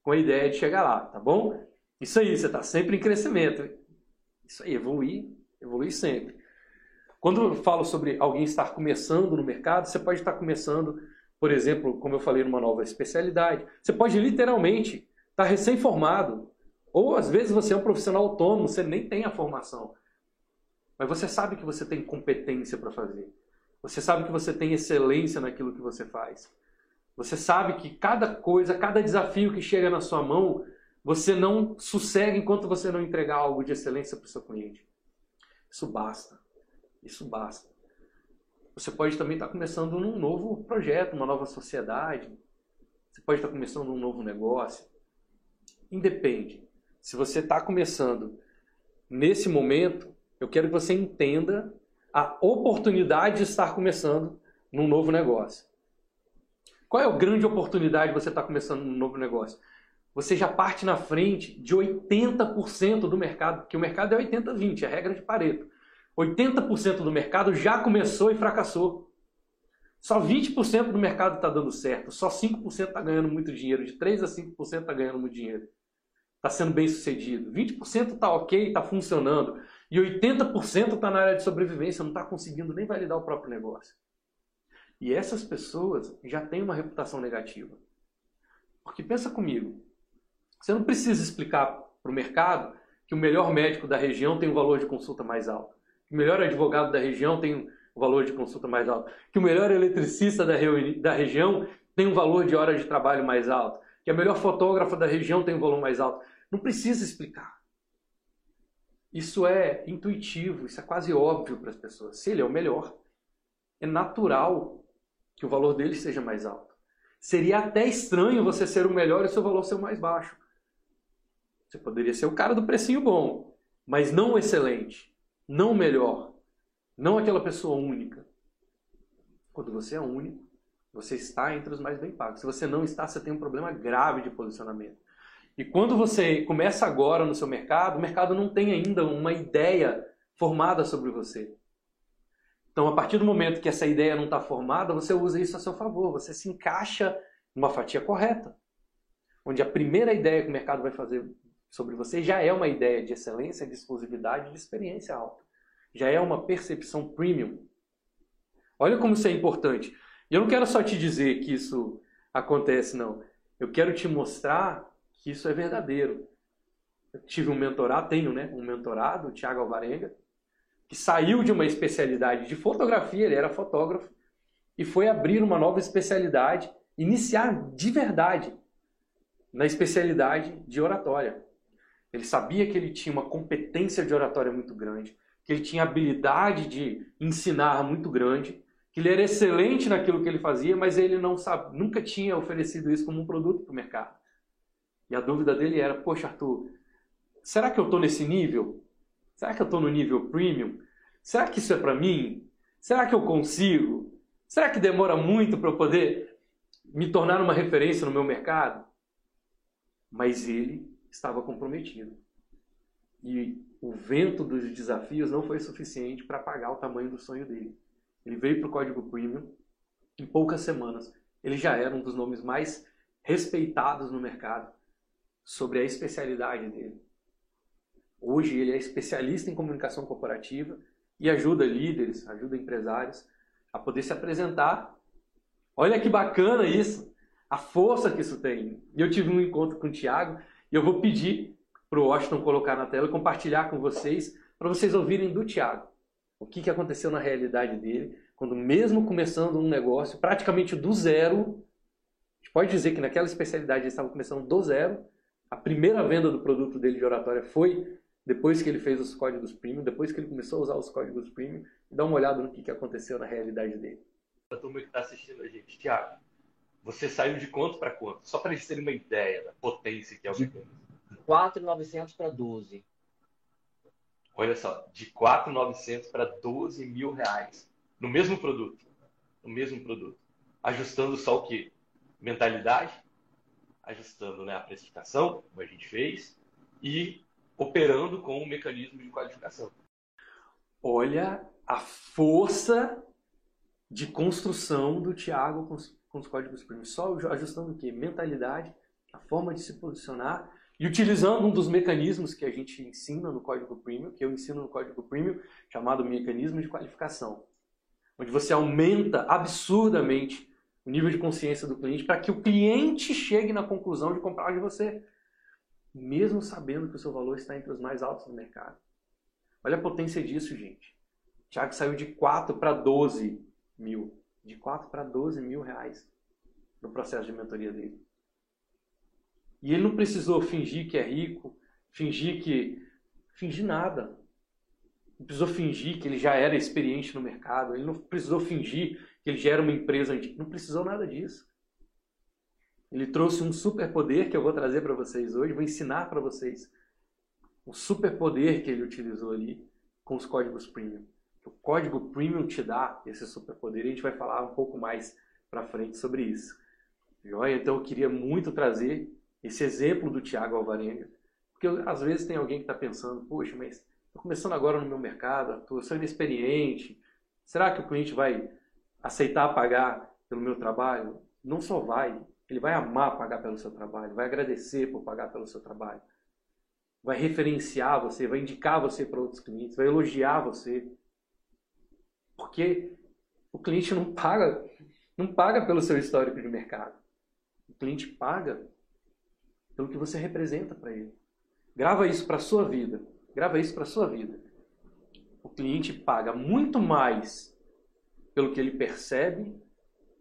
com a ideia de chegar lá, tá bom? Isso aí, você está sempre em crescimento. Isso aí, evoluir, evoluir sempre. Quando eu falo sobre alguém estar começando no mercado, você pode estar começando, por exemplo, como eu falei, numa nova especialidade. Você pode literalmente estar recém-formado, ou às vezes você é um profissional autônomo, você nem tem a formação. Mas você sabe que você tem competência para fazer. Você sabe que você tem excelência naquilo que você faz. Você sabe que cada coisa, cada desafio que chega na sua mão, você não sossega enquanto você não entregar algo de excelência para o seu cliente. Isso basta. Isso basta. Você pode também estar começando num novo projeto, uma nova sociedade. Você pode estar começando um novo negócio. Independe. Se você está começando nesse momento, eu quero que você entenda a oportunidade de estar começando num novo negócio. Qual é a grande oportunidade de você estar começando num novo negócio? Você já parte na frente de 80% do mercado, porque o mercado é 80-20, é a regra de Pareto. 80% do mercado já começou e fracassou. Só 20% do mercado está dando certo, só 5% está ganhando muito dinheiro, de 3 a 5% está ganhando muito dinheiro está sendo bem sucedido. 20% está ok, está funcionando. E 80% está na área de sobrevivência, não está conseguindo nem validar o próprio negócio. E essas pessoas já têm uma reputação negativa. Porque pensa comigo, você não precisa explicar para o mercado que o melhor médico da região tem um valor de consulta mais alto, que o melhor advogado da região tem um valor de consulta mais alto, que o melhor eletricista da, da região tem um valor de hora de trabalho mais alto, que a melhor fotógrafa da região tem um valor mais alto. Não precisa explicar. Isso é intuitivo, isso é quase óbvio para as pessoas. Se ele é o melhor, é natural que o valor dele seja mais alto. Seria até estranho você ser o melhor e seu valor ser o mais baixo. Você poderia ser o cara do precinho bom, mas não o excelente, não melhor, não aquela pessoa única. Quando você é único, você está entre os mais bem pagos. Se você não está, você tem um problema grave de posicionamento. E quando você começa agora no seu mercado, o mercado não tem ainda uma ideia formada sobre você. Então, a partir do momento que essa ideia não está formada, você usa isso a seu favor. Você se encaixa numa fatia correta. Onde a primeira ideia que o mercado vai fazer sobre você já é uma ideia de excelência, de exclusividade, de experiência alta. Já é uma percepção premium. Olha como isso é importante. E eu não quero só te dizer que isso acontece, não. Eu quero te mostrar que isso é verdadeiro. Eu tive um mentorado, tenho né, um mentorado, o Tiago Alvarenga, que saiu de uma especialidade de fotografia, ele era fotógrafo, e foi abrir uma nova especialidade, iniciar de verdade na especialidade de oratória. Ele sabia que ele tinha uma competência de oratória muito grande, que ele tinha habilidade de ensinar muito grande, que ele era excelente naquilo que ele fazia, mas ele não sabe, nunca tinha oferecido isso como um produto para o mercado. E a dúvida dele era: Poxa, Arthur, será que eu estou nesse nível? Será que eu estou no nível premium? Será que isso é para mim? Será que eu consigo? Será que demora muito para eu poder me tornar uma referência no meu mercado? Mas ele estava comprometido. E o vento dos desafios não foi suficiente para pagar o tamanho do sonho dele. Ele veio para o código premium em poucas semanas. Ele já era um dos nomes mais respeitados no mercado sobre a especialidade dele. Hoje ele é especialista em comunicação corporativa e ajuda líderes, ajuda empresários a poder se apresentar. Olha que bacana isso, a força que isso tem. E eu tive um encontro com o Tiago e eu vou pedir para o Washington colocar na tela e compartilhar com vocês, para vocês ouvirem do Tiago. O que, que aconteceu na realidade dele, quando mesmo começando um negócio praticamente do zero, a gente pode dizer que naquela especialidade ele estava começando do zero, a primeira venda do produto dele de oratória foi depois que ele fez os códigos premium, depois que ele começou a usar os códigos premium, e dá uma olhada no que, que aconteceu na realidade dele. A turma que está assistindo a gente, Tiago, você saiu de quanto para quanto? Só para eles terem uma ideia da potência que é o mecanismo. 4,900 para 12. Olha só, de 4,900 para 12 mil reais. No mesmo produto. No mesmo produto. Ajustando só o quê? Mentalidade, ajustando né, a precificação, como a gente fez, e operando com o mecanismo de qualificação. Olha a força de construção do Tiago com, os códigos premium. Só ajustando o quê? Mentalidade, a forma de se posicionar e utilizando um dos mecanismos que a gente ensina no código premium, que eu ensino no código premium, chamado mecanismo de qualificação, onde você aumenta absurdamente o nível de consciência do cliente para que o cliente chegue na conclusão de comprar de você, mesmo sabendo que o seu valor está entre os mais altos do mercado. Olha a potência disso, gente. O saiu de 4 para 12 mil. De 4 para 12 mil reais no processo de mentoria dele. E ele não precisou fingir que é rico, fingir que. fingir nada. Não precisou fingir que ele já era experiente no mercado, ele não precisou fingir que ele gera uma empresa antiga. Não precisou nada disso. Ele trouxe um superpoder que eu vou trazer para vocês hoje, vou ensinar para vocês o superpoder que ele utilizou ali com os códigos premium. O código premium te dá esse superpoder e a gente vai falar um pouco mais para frente sobre isso. Joia? Então eu queria muito trazer esse exemplo do Tiago Alvarenga, porque às vezes tem alguém que está pensando, poxa, mas estou começando agora no meu mercado, estou sendo inexperiente, será que o cliente vai aceitar pagar pelo meu trabalho, não só vai, ele vai amar pagar pelo seu trabalho, vai agradecer por pagar pelo seu trabalho, vai referenciar você, vai indicar você para outros clientes, vai elogiar você. Porque o cliente não paga, não paga pelo seu histórico de mercado. O cliente paga pelo que você representa para ele. Grava isso para sua vida. Grava isso para sua vida. O cliente paga muito mais pelo que ele percebe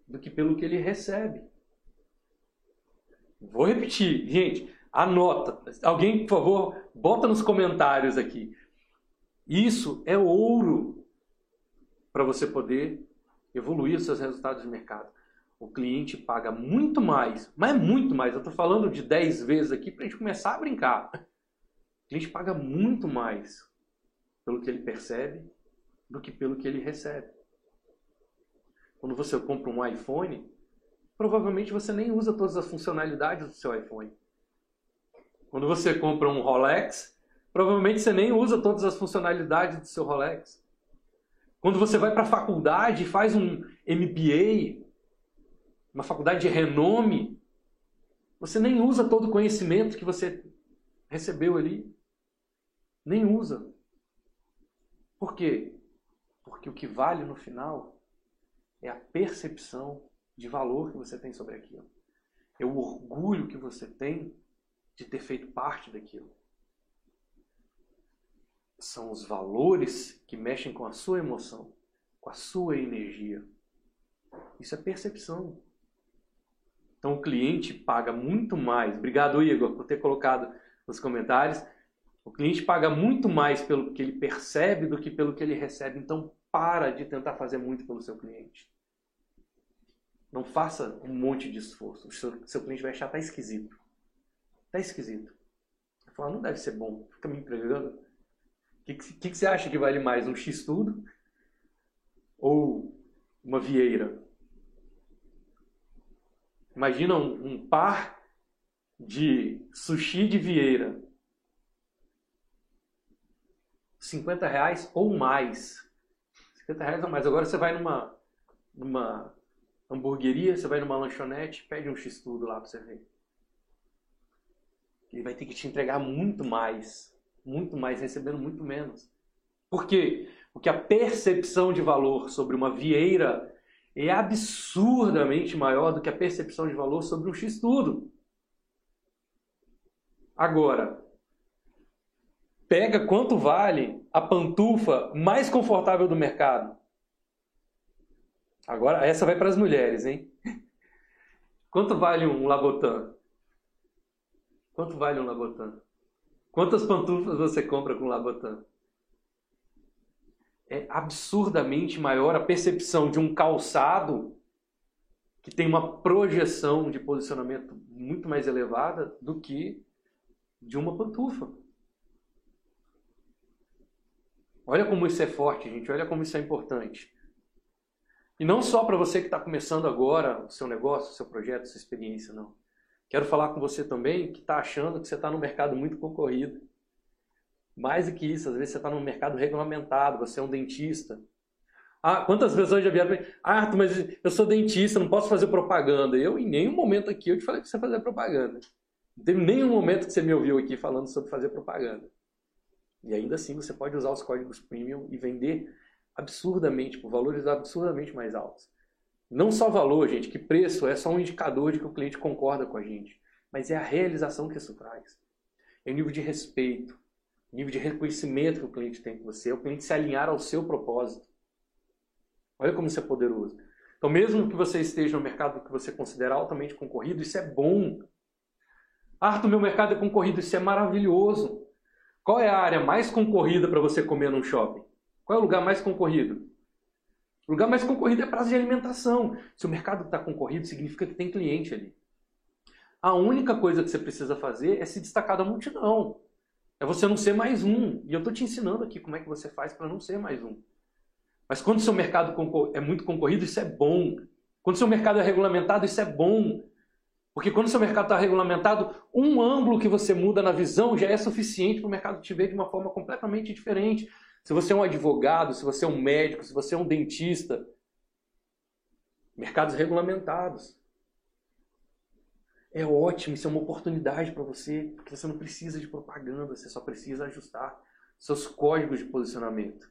do que pelo que ele recebe. Vou repetir, gente, anota. Alguém, por favor, bota nos comentários aqui. Isso é ouro para você poder evoluir seus resultados de mercado. O cliente paga muito mais, mas é muito mais. Eu estou falando de 10 vezes aqui para a gente começar a brincar. O cliente paga muito mais pelo que ele percebe do que pelo que ele recebe. Quando você compra um iPhone, provavelmente você nem usa todas as funcionalidades do seu iPhone. Quando você compra um Rolex, provavelmente você nem usa todas as funcionalidades do seu Rolex. Quando você vai para a faculdade e faz um MBA, uma faculdade de renome, você nem usa todo o conhecimento que você recebeu ali. Nem usa. Por quê? Porque o que vale no final é a percepção de valor que você tem sobre aquilo. É o orgulho que você tem de ter feito parte daquilo. São os valores que mexem com a sua emoção, com a sua energia. Isso é percepção. Então o cliente paga muito mais. Obrigado, Igor, por ter colocado nos comentários. O cliente paga muito mais pelo que ele percebe do que pelo que ele recebe. Então, para de tentar fazer muito pelo seu cliente. Não faça um monte de esforço. O seu, seu cliente vai achar tá esquisito. Tá esquisito. Falar, não deve ser bom. Fica me entregando. Que, que, que você acha que vale mais? Um X-Tudo? Ou uma Vieira? Imagina um, um par de sushi de Vieira. 50 reais ou mais. 50 reais ou mais. Agora você vai numa, numa hamburgueria, você vai numa lanchonete, pede um X-Tudo lá pra você ver. Ele vai ter que te entregar muito mais. Muito mais, recebendo muito menos. Por quê? Porque a percepção de valor sobre uma vieira é absurdamente maior do que a percepção de valor sobre um X-Tudo. Agora, pega quanto vale a pantufa mais confortável do mercado. Agora, essa vai para as mulheres, hein? Quanto vale um Labotan? Quanto vale um Labotan? Quantas pantufas você compra com Labotan? É absurdamente maior a percepção de um calçado que tem uma projeção de posicionamento muito mais elevada do que de uma pantufa. Olha como isso é forte, gente. Olha como isso é importante. E não só para você que está começando agora o seu negócio, o seu projeto, a sua experiência, não. Quero falar com você também que está achando que você está num mercado muito concorrido. Mais do que isso, às vezes você está num mercado regulamentado, você é um dentista. Ah, quantas pessoas já vieram para mim? Ah, mas eu sou dentista, não posso fazer propaganda. Eu, em nenhum momento aqui, eu te falei que você fazer propaganda. Não teve nenhum momento que você me ouviu aqui falando sobre fazer propaganda. E ainda assim você pode usar os códigos premium e vender absurdamente, por valores absurdamente mais altos. Não só valor, gente, que preço é só um indicador de que o cliente concorda com a gente, mas é a realização que isso traz. É o nível de respeito, nível de reconhecimento que o cliente tem com você, é o cliente se alinhar ao seu propósito. Olha como isso é poderoso. Então, mesmo que você esteja no mercado que você considera altamente concorrido, isso é bom. Arthur, meu mercado é concorrido, isso é maravilhoso. Qual é a área mais concorrida para você comer num shopping? Qual é o lugar mais concorrido? O lugar mais concorrido é praça de alimentação. Se o mercado está concorrido, significa que tem cliente ali. A única coisa que você precisa fazer é se destacar da multidão. É você não ser mais um. E eu estou te ensinando aqui como é que você faz para não ser mais um. Mas quando seu mercado é muito concorrido, isso é bom. Quando seu mercado é regulamentado, isso é bom. Porque quando seu mercado está regulamentado, um ângulo que você muda na visão já é suficiente para o mercado te ver de uma forma completamente diferente. Se você é um advogado, se você é um médico, se você é um dentista, mercados regulamentados. É ótimo, isso é uma oportunidade para você, porque você não precisa de propaganda, você só precisa ajustar seus códigos de posicionamento.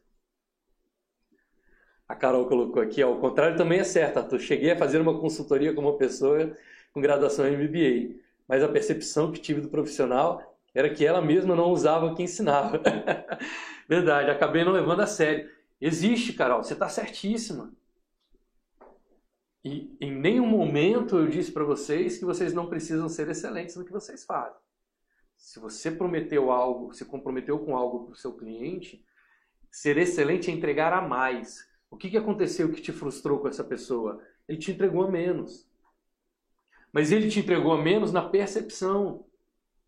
A Carol colocou aqui, ao contrário também é certo, Arthur. Cheguei a fazer uma consultoria com uma pessoa com graduação em MBA, mas a percepção que tive do profissional era que ela mesma não usava o que ensinava. Verdade, acabei não levando a sério. Existe, Carol, você está certíssima. E em nenhum momento eu disse para vocês que vocês não precisam ser excelentes no que vocês fazem. Se você prometeu algo, se comprometeu com algo para o seu cliente, ser excelente é entregar a mais. O que, que aconteceu que te frustrou com essa pessoa? Ele te entregou a menos. Mas ele te entregou a menos na percepção.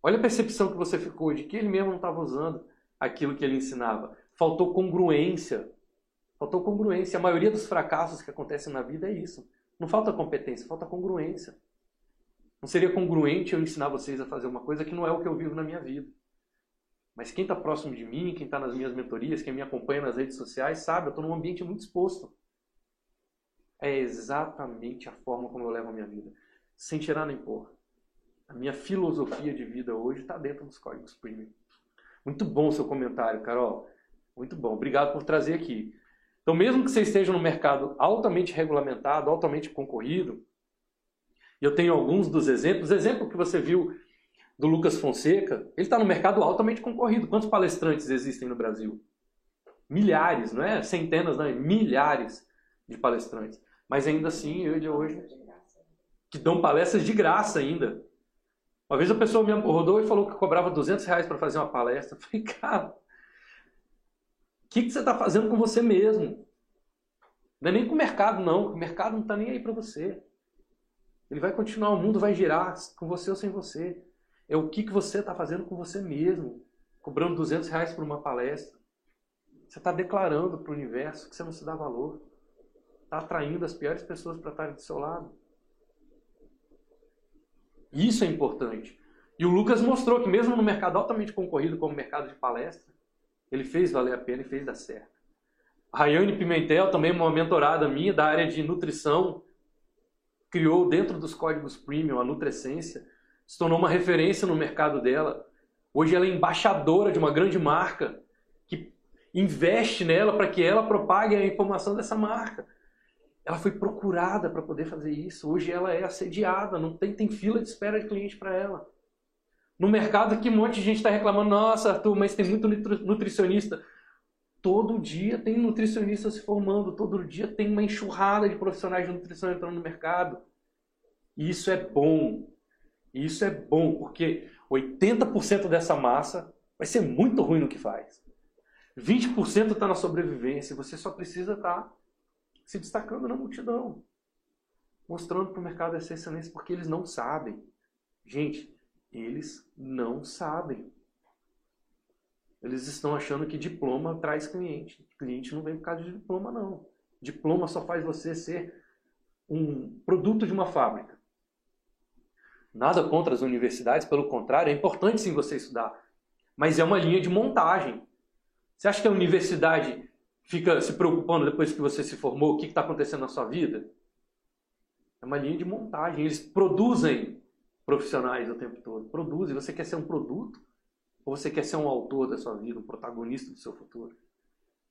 Olha a percepção que você ficou de que ele mesmo não estava usando aquilo que ele ensinava. Faltou congruência. Faltou congruência. A maioria dos fracassos que acontecem na vida é isso. Não falta competência, falta congruência. Não seria congruente eu ensinar vocês a fazer uma coisa que não é o que eu vivo na minha vida. Mas quem está próximo de mim, quem está nas minhas mentorias, quem me acompanha nas redes sociais, sabe, eu estou num ambiente muito exposto. É exatamente a forma como eu levo a minha vida. Sem tirar nem pôr. A minha filosofia de vida hoje está dentro dos códigos premium. Muito bom o seu comentário, Carol. Muito bom. Obrigado por trazer aqui. Então, mesmo que você esteja no mercado altamente regulamentado, altamente concorrido, eu tenho alguns dos exemplos. Exemplo que você viu do Lucas Fonseca, ele está no mercado altamente concorrido. Quantos palestrantes existem no Brasil? Milhares, não é? Centenas, não é? Milhares de palestrantes. Mas ainda assim, ele hoje. Que dão palestras de graça ainda. Uma vez a pessoa me abordou e falou que cobrava 200 reais para fazer uma palestra. Eu falei, cara, o que, que você está fazendo com você mesmo? Não é nem com o mercado, não. O mercado não está nem aí para você. Ele vai continuar, o mundo vai girar com você ou sem você. É o que, que você está fazendo com você mesmo. Cobrando 200 reais por uma palestra. Você está declarando para o universo que você não se dá valor. Está atraindo as piores pessoas para estarem do seu lado. Isso é importante. E o Lucas mostrou que mesmo no mercado altamente concorrido como o mercado de palestra, ele fez valer a pena e fez dar certo. A Rayane Pimentel, também uma mentorada minha da área de nutrição, criou dentro dos códigos premium a Nutrescência, se tornou uma referência no mercado dela. Hoje ela é embaixadora de uma grande marca que investe nela para que ela propague a informação dessa marca. Ela foi procurada para poder fazer isso. Hoje ela é assediada, não tem, tem fila de espera de cliente para ela. No mercado que um monte de gente está reclamando, nossa, Arthur, mas tem muito nutricionista. Todo dia tem nutricionista se formando, todo dia tem uma enxurrada de profissionais de nutrição entrando no mercado. Isso é bom. Isso é bom, porque 80% dessa massa vai ser muito ruim no que faz. 20% está na sobrevivência, você só precisa estar tá se destacando na multidão. Mostrando para o mercado essa excelência, porque eles não sabem. Gente, eles não sabem. Eles estão achando que diploma traz cliente. Cliente não vem por causa de diploma, não. Diploma só faz você ser um produto de uma fábrica. Nada contra as universidades, pelo contrário, é importante sim você estudar. Mas é uma linha de montagem. Você acha que a universidade fica se preocupando depois que você se formou, o que está acontecendo na sua vida? É uma linha de montagem. Eles produzem profissionais o tempo todo. Produzem. Você quer ser um produto? Ou você quer ser um autor da sua vida, um protagonista do seu futuro?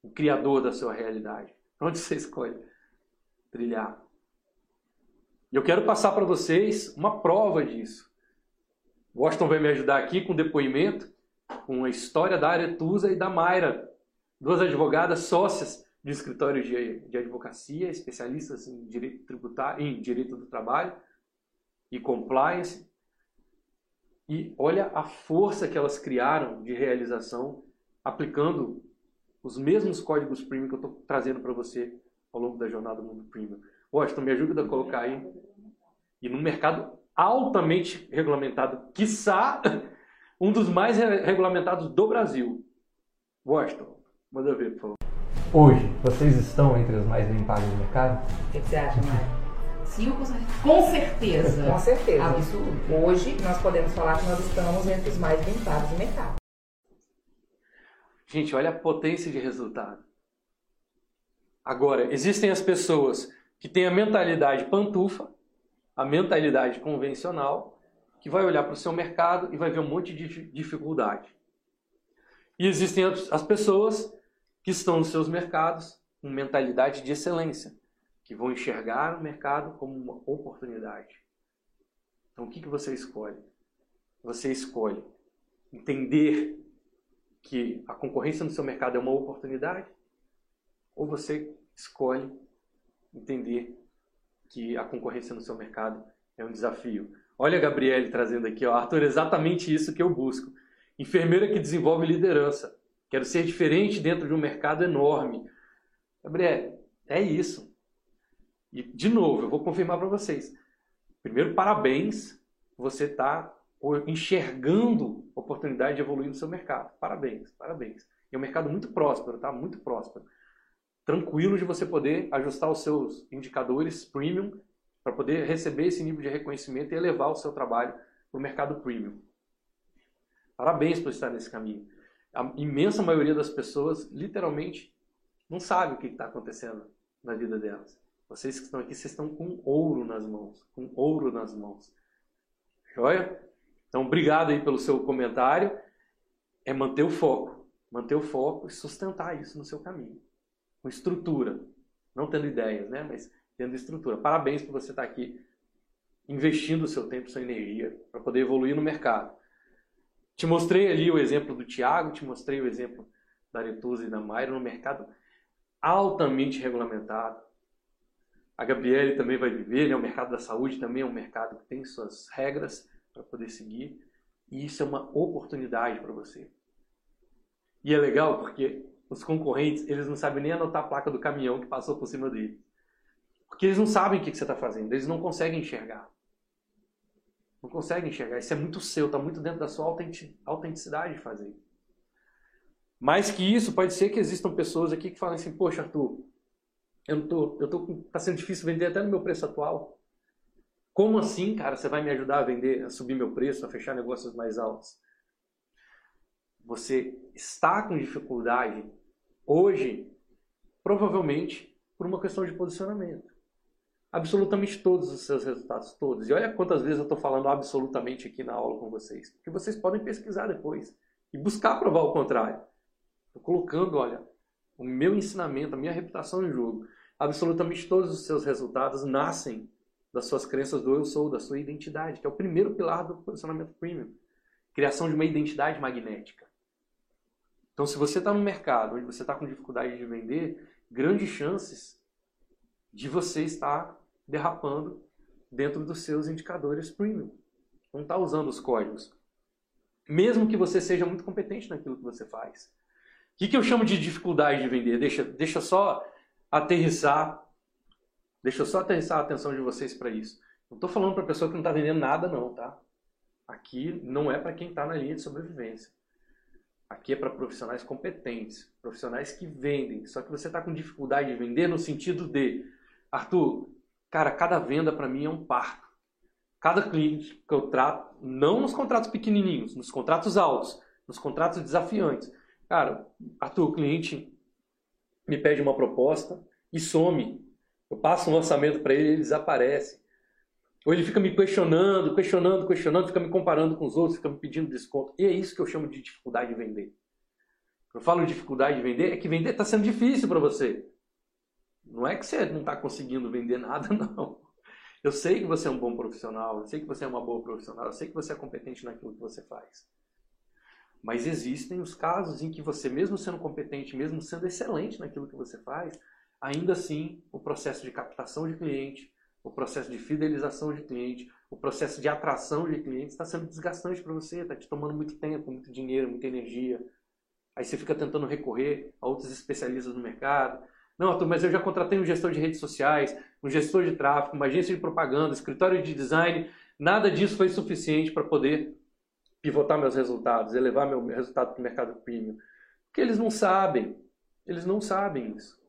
Um criador da sua realidade? Onde você escolhe trilhar? Eu quero passar para vocês uma prova disso. Washington vai me ajudar aqui com depoimento, com a história da Aretusa e da Mayra, duas advogadas sócias de escritório de, de advocacia, especialistas em direito tributário, em direito do trabalho e compliance, e olha a força que elas criaram de realização aplicando os mesmos códigos premium que eu estou trazendo para você ao longo da jornada do mundo premium. Washington, me ajuda a colocar aí. E num mercado altamente regulamentado, quiçá um dos mais regulamentados do Brasil. Washington, manda ver, por favor. Hoje, vocês estão entre os mais bem pagos do mercado? O que, que você acha, Mário? Sim, com certeza. Com certeza. Absurdo. Hoje nós podemos falar que nós estamos entre os mais bem pagos do mercado. Gente, olha a potência de resultado. Agora, existem as pessoas que têm a mentalidade pantufa, a mentalidade convencional, que vai olhar para o seu mercado e vai ver um monte de dificuldade. E existem as pessoas que estão nos seus mercados com mentalidade de excelência, que vão enxergar o mercado como uma oportunidade. Então, o que, você escolhe? Você escolhe entender que a concorrência no seu mercado é uma oportunidade? Ou você escolhe entender que a concorrência no seu mercado é um desafio? Olha a Gabriele trazendo aqui, ó, Arthur, exatamente isso que eu busco. Enfermeira que desenvolve liderança. Quero ser diferente dentro de um mercado enorme. Gabriele, é isso. E, de novo, eu vou confirmar para vocês. Primeiro, parabéns, você está enxergando oportunidade de evoluir no seu mercado. Parabéns, parabéns. É um mercado muito próspero, tá? Muito próspero. Tranquilo de você poder ajustar os seus indicadores premium para poder receber esse nível de reconhecimento e elevar o seu trabalho para o mercado premium. Parabéns por estar nesse caminho. A imensa maioria das pessoas, literalmente, não sabe o que está acontecendo na vida delas. Vocês que estão aqui, vocês estão com ouro nas mãos, com ouro nas mãos. Joia? Então, obrigado aí pelo seu comentário. É manter o foco, manter o foco e sustentar isso no seu caminho. Com estrutura, não tendo ideias, né? Mas tendo estrutura. Parabéns por você estar aqui investindo o seu tempo, sua energia para poder evoluir no mercado. Te mostrei ali o exemplo do Tiago, te mostrei o exemplo da Aretusa e da Mayra no mercado altamente regulamentado, a Gabriele também vai viver, né? o mercado da saúde também é um mercado que tem suas regras para poder seguir. E isso é uma oportunidade para você. E é legal porque os concorrentes, eles não sabem nem anotar a placa do caminhão que passou por cima dele. Porque eles não sabem o que você está fazendo, eles não conseguem enxergar. Não conseguem enxergar. Isso é muito seu, está muito dentro da sua autenticidade de fazer. Mais que isso, pode ser que existam pessoas aqui que falem assim, poxa, Arthur, eu não tô, eu tô, tá sendo difícil vender até no meu preço atual. Como assim, cara, você vai me ajudar a vender, a subir meu preço, a fechar negócios mais altos? Você está com dificuldade hoje, provavelmente por uma questão de posicionamento. Absolutamente todos os seus resultados, todos. E olha quantas vezes eu estou falando absolutamente aqui na aula com vocês. Porque vocês podem pesquisar depois e buscar provar o contrário. Estou colocando, olha, o meu ensinamento, a minha reputação em jogo. Absolutamente todos os seus resultados nascem das suas crenças do eu sou, da sua identidade, que é o primeiro pilar do posicionamento premium. Criação de uma identidade magnética. Então, se você está no mercado onde você está com dificuldade de vender, grandes chances de você estar derrapando dentro dos seus indicadores premium. Não está usando os códigos. Mesmo que você seja muito competente naquilo que você faz. O que, que eu chamo de dificuldade de vender? Deixa, deixa só aterrissar. Deixa só aterrissar a atenção de vocês para isso. Não estou falando para pessoa que não está vendendo nada, não, tá? Aqui não é para quem está na linha de sobrevivência. Aqui é para profissionais competentes, profissionais que vendem. Só que você está com dificuldade de vender no sentido de, Arthur, cara, cada venda para mim é um parto. Cada cliente que eu trato, não nos contratos pequenininhos, nos contratos altos, nos contratos desafiantes. Cara, Arthur, o cliente me pede uma proposta e some. Eu passo um orçamento para ele, ele desaparece. Ou ele fica me questionando, questionando, questionando, fica me comparando com os outros, fica me pedindo desconto. E é isso que eu chamo de dificuldade de vender. Eu falo de dificuldade de vender, é que vender está sendo difícil para você. Não é que você não está conseguindo vender nada, não. Eu sei que você é um bom profissional, eu sei que você é uma boa profissional, eu sei que você é competente naquilo que você faz. Mas existem os casos em que você, mesmo sendo competente, mesmo sendo excelente naquilo que você faz, ainda assim o processo de captação de cliente, o processo de fidelização de cliente, o processo de atração de clientes está sendo desgastante para você, está te tomando muito tempo, muito dinheiro, muita energia. Aí você fica tentando recorrer a outros especialistas no mercado. Não, Arthur, mas eu já contratei um gestor de redes sociais, um gestor de tráfego, uma agência de propaganda, escritório de design. Nada disso foi suficiente para poder pivotar meus resultados, elevar meu resultado para o mercado premium. Porque eles não sabem. Eles não sabem isso.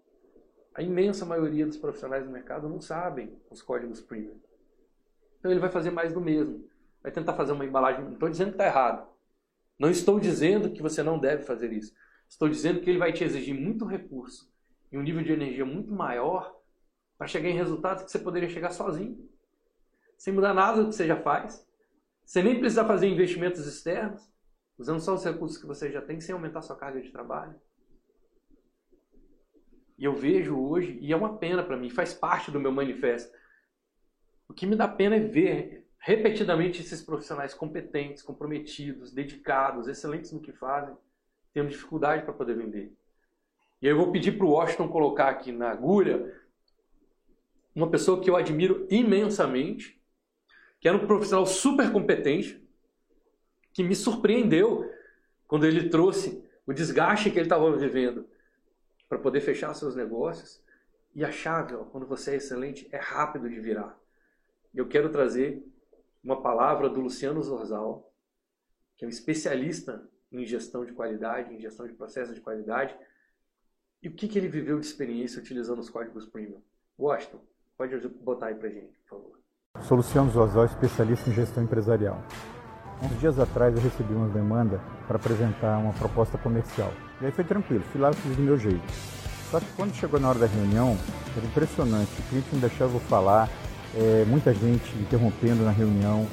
A imensa maioria dos profissionais do mercado não sabem os códigos premium. Então ele vai fazer mais do mesmo. Vai tentar fazer uma embalagem. Não estou dizendo que está errado. Não estou dizendo que você não deve fazer isso. Estou dizendo que ele vai te exigir muito recurso e um nível de energia muito maior para chegar em resultados que você poderia chegar sozinho, sem mudar nada do que você já faz. Você nem precisa fazer investimentos externos, usando só os recursos que você já tem, sem aumentar sua carga de trabalho. E eu vejo hoje, e é uma pena para mim, faz parte do meu manifesto. O que me dá pena é ver repetidamente esses profissionais competentes, comprometidos, dedicados, excelentes no que fazem, tendo dificuldade para poder vender. E aí eu vou pedir para o Washington colocar aqui na agulha uma pessoa que eu admiro imensamente, que era um profissional super competente, que me surpreendeu quando ele trouxe o desgaste que ele estava vivendo para poder fechar seus negócios. E a chave, ó, quando você é excelente, é rápido de virar. Eu quero trazer uma palavra do Luciano Zorzal, que é um especialista em gestão de qualidade, em gestão de processos de qualidade. E o que, que ele viveu de experiência utilizando os códigos premium? Washington, pode botar aí para gente, por favor. Sou Luciano Zozal, especialista em gestão empresarial. Uns dias atrás eu recebi uma demanda para apresentar uma proposta comercial. E aí foi tranquilo, fui lá e fiz do meu jeito. Só que quando chegou na hora da reunião, era impressionante, o cliente não deixava eu falar, é, muita gente interrompendo na reunião.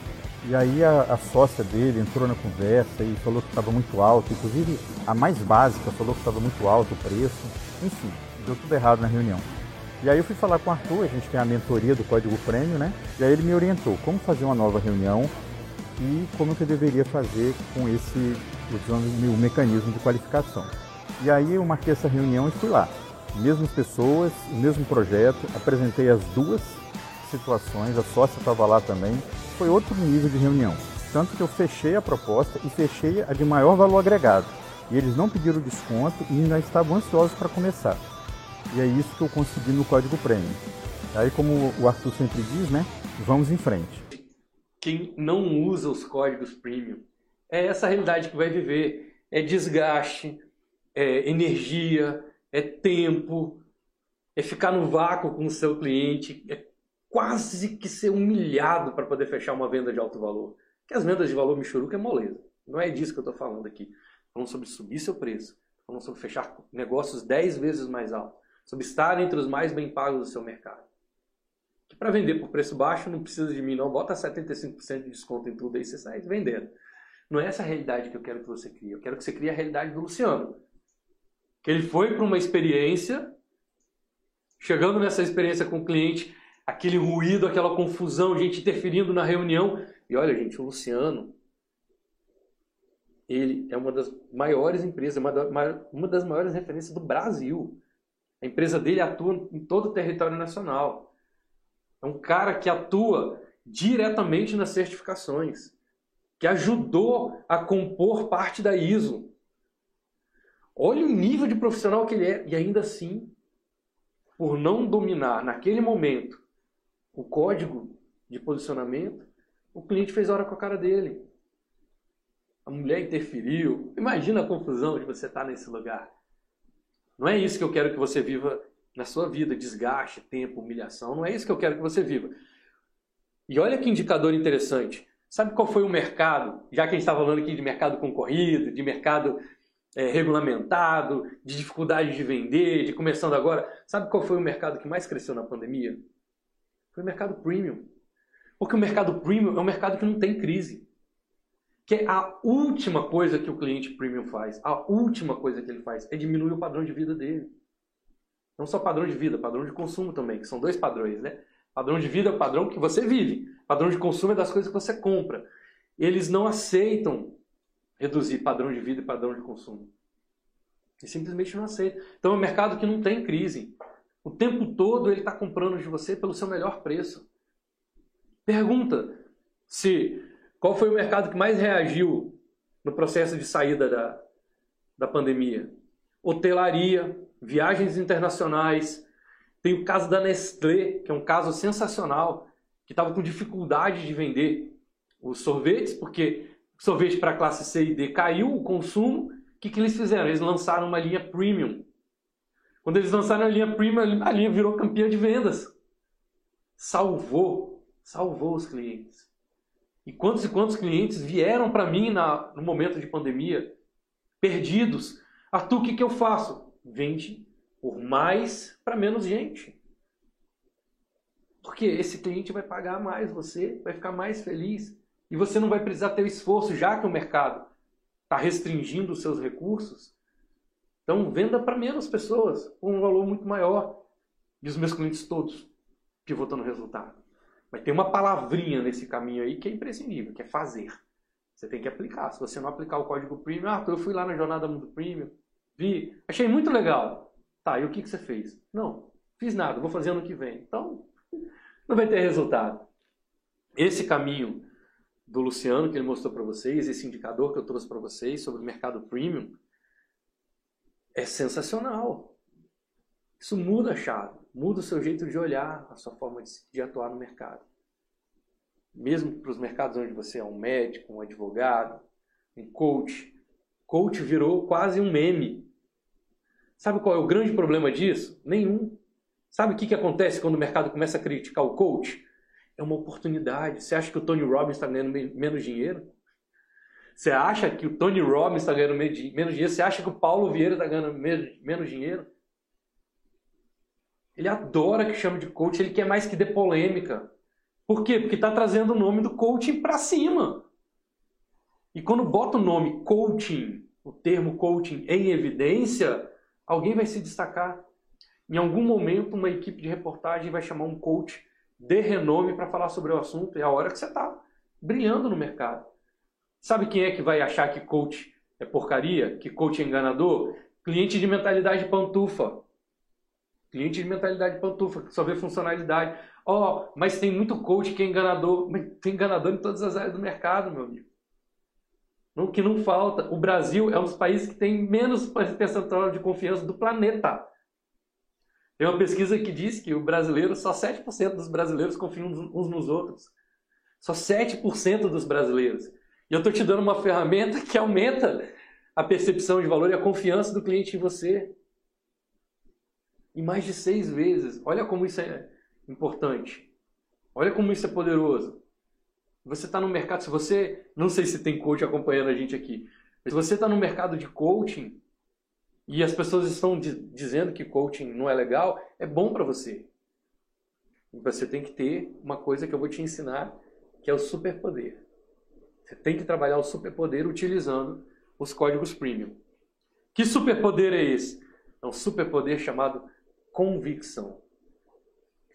E aí a, a, sócia dele entrou na conversa e falou que estava muito alto, inclusive a mais básica falou que estava muito alto o preço. Enfim, deu tudo errado na reunião. E aí eu fui falar com o Arthur, a gente tem a mentoria do Código Prêmio, né? E aí ele me orientou como fazer uma nova reunião e como que eu deveria fazer com esse, usando o mecanismo de qualificação. E aí eu marquei essa reunião e fui lá. Mesmas pessoas, o mesmo projeto, apresentei as duas situações, a sócia estava lá também, foi outro nível de reunião. Tanto que eu fechei a proposta e fechei a de maior valor agregado. E eles não pediram desconto e ainda estavam ansiosos para começar. E é isso que eu consegui no código prêmio. Aí, como o Arthur sempre diz, né? Vamos em frente. Quem não usa os códigos premium é essa realidade que vai viver. É desgaste, é energia, é tempo, é ficar no vácuo com o seu cliente, é quase que ser humilhado para poder fechar uma venda de alto valor. Porque as vendas de valor michuruca é moleza. Não é disso que eu estou falando aqui. Falando sobre subir seu preço, falando sobre fechar negócios 10 vezes mais altos, sobre estar entre os mais bem pagos do seu mercado. Que para vender por preço baixo não precisa de mim não, bota 75% de desconto em tudo aí você sai vendendo. Não é essa a realidade que eu quero que você crie. Eu quero que você crie a realidade do Luciano. Que ele foi para uma experiência, chegando nessa experiência com o cliente, aquele ruído, aquela confusão, gente interferindo na reunião. E olha, gente, o Luciano, ele é uma das maiores empresas, uma das maiores referências do Brasil. A empresa dele atua em todo o território nacional. É um cara que atua diretamente nas certificações, que ajudou a compor parte da ISO. Olha o nível de profissional que ele é. E ainda assim, por não dominar naquele momento o código de posicionamento, o cliente fez hora com a cara dele. A mulher interferiu. Imagina a confusão de você estar nesse lugar. Não é isso que eu quero que você viva na sua vida, desgaste, tempo, humilhação. Não é isso que eu quero que você viva. E olha que indicador interessante. Sabe qual foi o mercado? Já que a gente estava falando aqui de mercado concorrido, de mercado é, regulamentado, de dificuldade de vender, de começando agora. Sabe qual foi o mercado que mais cresceu na pandemia? Foi o mercado premium. Porque o mercado premium é um mercado que não tem crise. Que é a última coisa que o cliente premium faz, a última coisa que ele faz é diminuir o padrão de vida dele. Não só padrão de vida, padrão de consumo também, que são dois padrões, né? Padrão de vida é o padrão que você vive. Padrão de consumo é das coisas que você compra. Eles não aceitam reduzir padrão de vida e padrão de consumo. Eles simplesmente não aceitam. Então é um mercado que não tem crise. O tempo todo ele está comprando de você pelo seu melhor preço. Pergunta se qual foi o mercado que mais reagiu no processo de saída da, da pandemia? Hotelaria, viagens internacionais. Tem o caso da Nestlé, que é um caso sensacional, que estava com dificuldade de vender os sorvetes, porque sorvete para classe C e D caiu o consumo. O que, que eles fizeram? Eles lançaram uma linha premium. Quando eles lançaram a linha premium, a linha virou campeã de vendas. Salvou, salvou os clientes. E quantos e quantos clientes vieram para mim na, no momento de pandemia, perdidos. Arthur, o que, que eu faço? Vende por mais para menos gente. Porque esse cliente vai pagar mais você, vai ficar mais feliz. E você não vai precisar ter esforço, já que o mercado está restringindo os seus recursos. Então, venda para menos pessoas, com um valor muito maior. E os meus clientes todos pivotam no resultado. Mas tem uma palavrinha nesse caminho aí que é imprescindível, que é fazer. Você tem que aplicar. Se você não aplicar o código premium, ah, eu fui lá na jornada Mundo Premium, vi, achei muito legal. Tá, e o que, que você fez? Não, fiz nada, vou fazer ano que vem. Então, não vai ter resultado. Esse caminho do Luciano que ele mostrou para vocês, esse indicador que eu trouxe para vocês sobre o mercado premium, é sensacional. Isso muda a chave, muda o seu jeito de olhar, a sua forma de, de atuar no mercado. Mesmo para os mercados onde você é um médico, um advogado, um coach. Coach virou quase um meme. Sabe qual é o grande problema disso? Nenhum. Sabe o que, que acontece quando o mercado começa a criticar o coach? É uma oportunidade. Você acha que o Tony Robbins está ganhando menos dinheiro? Você acha que o Tony Robbins está ganhando menos dinheiro? Você acha que o Paulo Vieira está ganhando menos dinheiro? Ele adora que chame de coach, ele quer mais que dê polêmica. Por quê? Porque está trazendo o nome do coaching para cima. E quando bota o nome coaching, o termo coaching em evidência, alguém vai se destacar. Em algum momento, uma equipe de reportagem vai chamar um coach de renome para falar sobre o assunto. É a hora que você está brilhando no mercado. Sabe quem é que vai achar que coach é porcaria? Que coach é enganador? Cliente de mentalidade pantufa Cliente de mentalidade pantufa, que só vê funcionalidade. Ó, oh, mas tem muito coach que é enganador. Mas tem enganador em todas as áreas do mercado, meu amigo. O que não falta. O Brasil é um dos países que tem menos percentual de confiança do planeta. Tem uma pesquisa que diz que o brasileiro, só 7% dos brasileiros confiam uns nos outros. Só 7% dos brasileiros. E eu estou te dando uma ferramenta que aumenta a percepção de valor e a confiança do cliente em você. E mais de seis vezes. Olha como isso é importante. Olha como isso é poderoso. Você está no mercado, se você, não sei se tem coach acompanhando a gente aqui, se você está no mercado de coaching e as pessoas estão dizendo que coaching não é legal, é bom para você. Você tem que ter uma coisa que eu vou te ensinar, que é o superpoder. Você tem que trabalhar o superpoder utilizando os códigos premium. Que superpoder é esse? É um superpoder chamado convicção.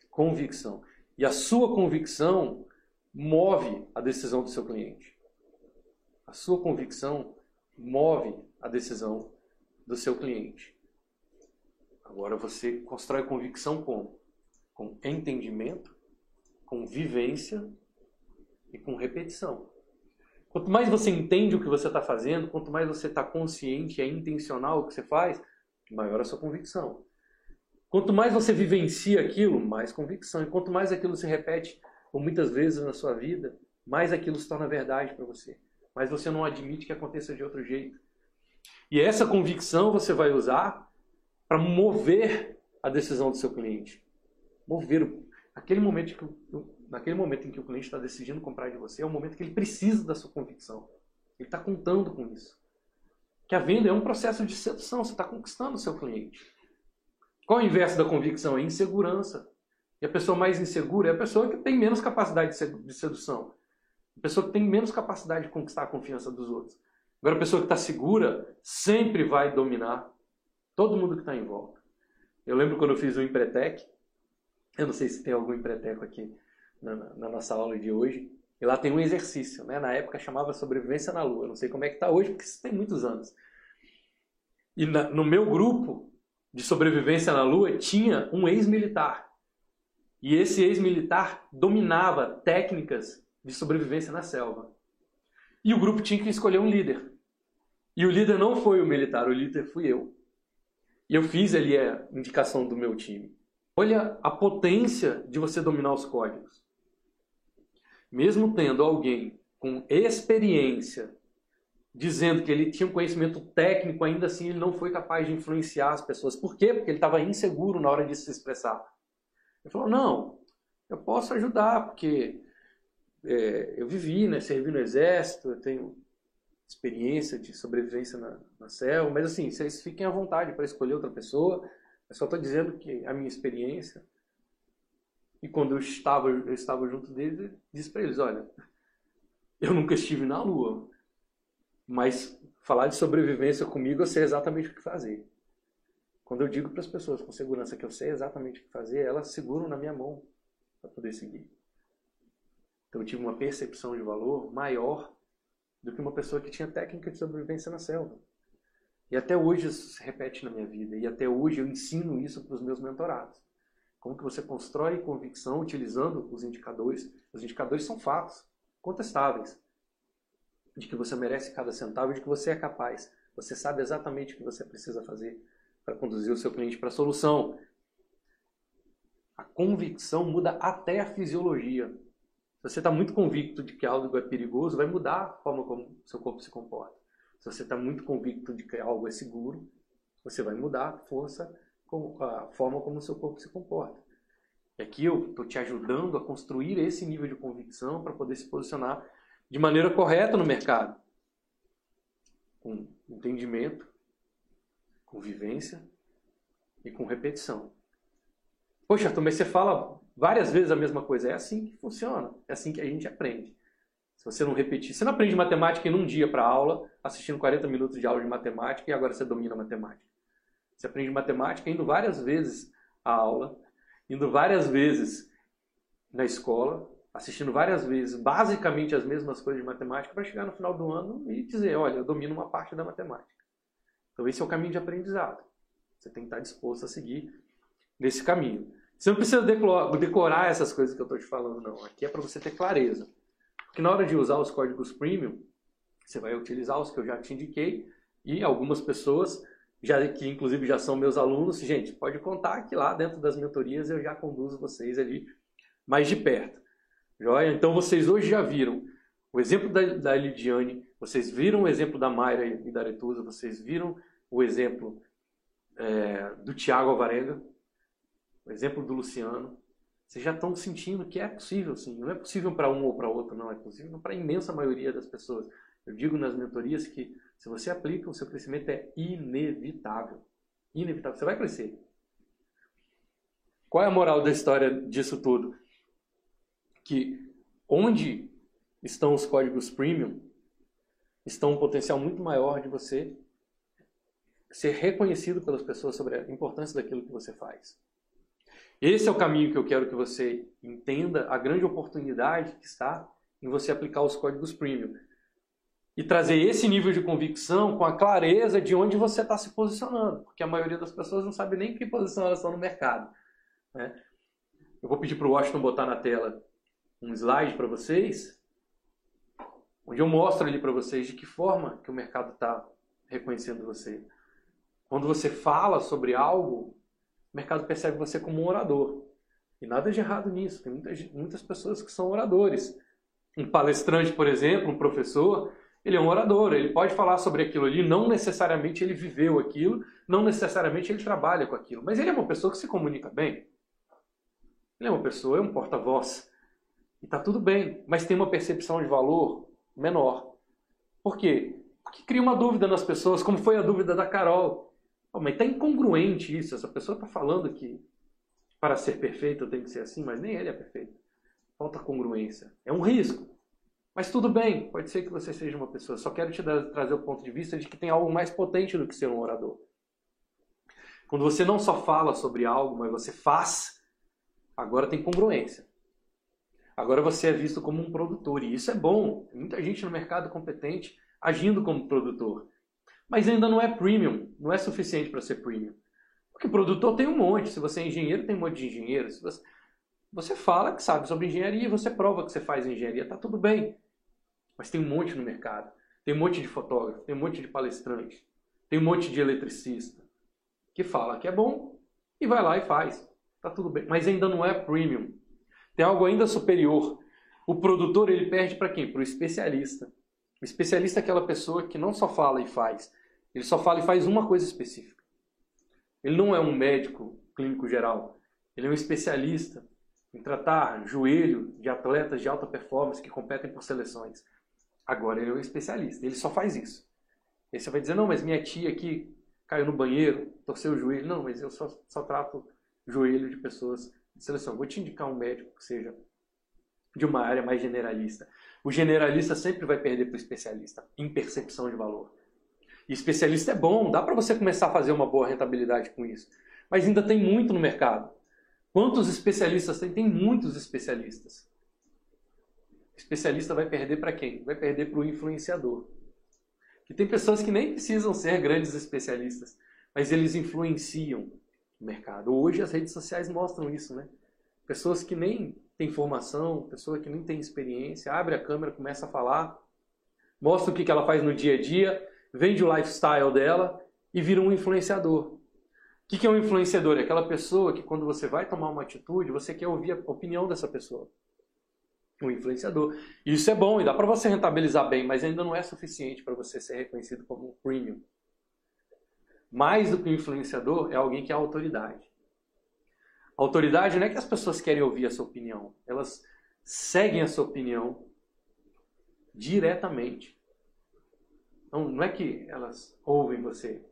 Convicção. E a sua convicção move a decisão do seu cliente. A sua convicção move a decisão do seu cliente. Agora você constrói convicção como? Com entendimento, com vivência e com repetição. Quanto mais você entende o que você está fazendo, quanto mais você está consciente, é intencional o que você faz, maior a sua convicção. Quanto mais você vivencia aquilo, mais convicção. E quanto mais aquilo se repete por muitas vezes na sua vida, mais aquilo se torna verdade para você. Mas você não admite que aconteça de outro jeito. E essa convicção você vai usar para mover a decisão do seu cliente. Mover. Aquele momento que, naquele momento em que o cliente está decidindo comprar de você, é o momento que ele precisa da sua convicção. Ele está contando com isso. Que a venda é um processo de sedução, você está conquistando o seu cliente. Qual é o inverso da convicção? É insegurança. E a pessoa mais insegura é a pessoa que tem menos capacidade de sedução. A pessoa que tem menos capacidade de conquistar a confiança dos outros. Agora, a pessoa que está segura sempre vai dominar todo mundo que está em volta. Eu lembro quando eu fiz o Empretec, eu não sei se tem algum Empreteco aqui na, na, nossa aula de hoje, e lá tem um exercício, né? na época chamava Sobrevivência na Lua, não sei como é que está hoje, porque isso tem muitos anos. E na, no meu grupo de sobrevivência na Lua tinha um ex-militar. E esse ex-militar dominava técnicas de sobrevivência na selva. E o grupo tinha que escolher um líder. E o líder não foi o militar, o líder fui eu. E eu fiz ali a indicação do meu time. Olha a potência de você dominar os códigos. Mesmo tendo alguém com experiência dizendo que ele tinha um conhecimento técnico, ainda assim ele não foi capaz de influenciar as pessoas. Por quê? Porque ele estava inseguro na hora de se expressar. Ele falou: não, eu posso ajudar, porque é, eu vivi, né, servi no exército, eu tenho experiência de sobrevivência na, na selva, mas assim, vocês fiquem à vontade para escolher outra pessoa. Eu só estou dizendo que a minha experiência. E quando eu estava, eu estava junto deles, eu disse para eles: olha, eu nunca estive na Lua, mas falar de sobrevivência comigo eu sei exatamente o que fazer. Quando eu digo para as pessoas com segurança que eu sei exatamente o que fazer, elas seguram na minha mão para poder seguir. Então eu tive uma percepção de valor maior do que uma pessoa que tinha técnica de sobrevivência na selva. E até hoje isso se repete na minha vida. E até hoje eu ensino isso para os meus mentorados. Como que você constrói convicção utilizando os indicadores. Os indicadores são fatos, contestáveis. De que você merece cada centavo de que você é capaz. Você sabe exatamente o que você precisa fazer para conduzir o seu cliente para a solução. A convicção muda até a fisiologia. Se você está muito convicto de que algo é perigoso, vai mudar a forma como seu corpo se comporta. Se você está muito convicto de que algo é seguro, você vai mudar a força, a forma como o seu corpo se comporta. E aqui eu estou te ajudando a construir esse nível de convicção para poder se posicionar de maneira correta no mercado. Com entendimento, com vivência e com repetição. Poxa, Arthur, você fala várias vezes a mesma coisa. É assim que funciona, é assim que a gente aprende. Se você não repetir, você não aprende matemática em um dia para aula, assistindo 40 minutos de aula de matemática e agora você domina matemática. Você aprende matemática indo várias vezes à aula, indo várias vezes na escola, assistindo várias vezes basicamente as mesmas coisas de matemática para chegar no final do ano e dizer, olha, eu domino uma parte da matemática. Então esse é o caminho de aprendizado. Você tem que estar disposto a seguir nesse caminho. Você não precisa decorar essas coisas que eu estou te falando, não. Aqui é para você ter clareza. Porque na hora de usar os códigos premium, você vai utilizar os que eu já te indiquei e algumas pessoas, já, que inclusive já são meus alunos, gente, pode contar que lá dentro das mentorias eu já conduzo vocês ali mais de perto. Joia? Então vocês hoje já viram o exemplo da, da Lidiane, vocês viram o exemplo da Mayra e da Aretusa, vocês viram o exemplo é, do Tiago Alvarenga, o exemplo do Luciano. Vocês já estão sentindo que é possível, sim. Não é possível para um ou para outro, não. É possível para a imensa maioria das pessoas. Eu digo nas mentorias que se você aplica, o seu crescimento é inevitável. Inevitável. Você vai crescer. Qual é a moral da história disso tudo? Que onde estão os códigos premium, estão um potencial muito maior de você ser reconhecido pelas pessoas sobre a importância daquilo que você faz. Esse é o caminho que eu quero que você entenda, a grande oportunidade que está em você aplicar os códigos premium. E trazer esse nível de convicção com a clareza de onde você está se posicionando. Porque a maioria das pessoas não sabe nem em que posição elas estão no mercado. Né? Eu vou pedir para o Washington botar na tela um slide para vocês, onde eu mostro ali para vocês de que forma que o mercado está reconhecendo você. Quando você fala sobre algo, o mercado percebe você como um orador. E nada de errado nisso. Tem muitas, muitas pessoas que são oradores. Um palestrante, por exemplo, um professor, ele é um orador. Ele pode falar sobre aquilo ali. Não necessariamente ele viveu aquilo, não necessariamente ele trabalha com aquilo. Mas ele é uma pessoa que se comunica bem. Ele é uma pessoa, é um porta-voz. E está tudo bem. Mas tem uma percepção de valor menor. Por quê? Porque cria uma dúvida nas pessoas, como foi a dúvida da Carol. Oh, mas está incongruente isso. Essa pessoa está falando que para ser perfeito eu tenho que ser assim, mas nem ele é perfeito. Falta congruência. É um risco. Mas tudo bem, pode ser que você seja uma pessoa. Só quero te dar, trazer o ponto de vista de que tem algo mais potente do que ser um orador. Quando você não só fala sobre algo, mas você faz, agora tem congruência. Agora você é visto como um produtor. E isso é bom. Tem muita gente no mercado competente agindo como produtor. Mas ainda não é premium, não é suficiente para ser premium. Porque produtor tem um monte. Se você é engenheiro, tem um monte de engenheiro. Se você, você fala que sabe sobre engenharia, você prova que você faz engenharia, tá tudo bem. Mas tem um monte no mercado. Tem um monte de fotógrafo, tem um monte de palestrante, tem um monte de eletricista que fala que é bom e vai lá e faz. Tá tudo bem. Mas ainda não é premium. Tem algo ainda superior. O produtor ele perde para quem? Para o especialista. O especialista é aquela pessoa que não só fala e faz, ele só fala e faz uma coisa específica. Ele não é um médico clínico geral. Ele é um especialista em tratar joelho de atletas de alta performance que competem por seleções. Agora ele é um especialista. Ele só faz isso. Aí você vai dizer, não, mas minha tia aqui caiu no banheiro, torceu o joelho. Não, mas eu só, só trato joelho de pessoas de seleção. Vou te indicar um médico que seja de uma área mais generalista. O generalista sempre vai perder para o especialista em percepção de valor. E especialista é bom, dá para você começar a fazer uma boa rentabilidade com isso. Mas ainda tem muito no mercado. Quantos especialistas tem? Tem muitos especialistas. Especialista vai perder para quem? Vai perder para o influenciador. Que tem pessoas que nem precisam ser grandes especialistas, mas eles influenciam o mercado. Hoje as redes sociais mostram isso, né? Pessoas que nem têm formação, pessoa que nem tem experiência, abre a câmera, começa a falar, mostra o que ela faz no dia a dia, vende o lifestyle dela e vira um influenciador. O que é um influenciador? É aquela pessoa que quando você vai tomar uma atitude, você quer ouvir a opinião dessa pessoa. Um influenciador. Isso é bom e dá para você rentabilizar bem, mas ainda não é suficiente para você ser reconhecido como um premium. Mais do que um influenciador é alguém que é autoridade. Autoridade não é que as pessoas querem ouvir a sua opinião, elas seguem a sua opinião diretamente. Não, não é que elas ouvem você.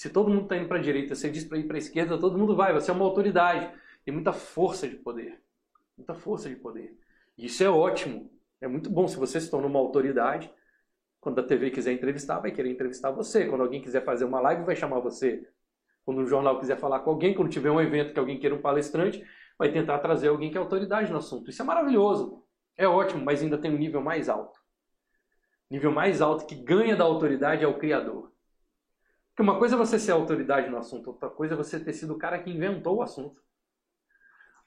Se todo mundo está indo para a direita, você diz para ir para a esquerda, todo mundo vai. Você é uma autoridade. Tem muita força de poder. Muita força de poder. E isso é ótimo. É muito bom se você se torna uma autoridade. Quando a TV quiser entrevistar, vai querer entrevistar você. Quando alguém quiser fazer uma live, vai chamar você. Quando um jornal quiser falar com alguém, quando tiver um evento que alguém queira um palestrante, vai tentar trazer alguém que é autoridade no assunto. Isso é maravilhoso. É ótimo, mas ainda tem um nível mais alto nível mais alto que ganha da autoridade é o criador. Uma coisa é você ser autoridade no assunto, outra coisa é você ter sido o cara que inventou o assunto.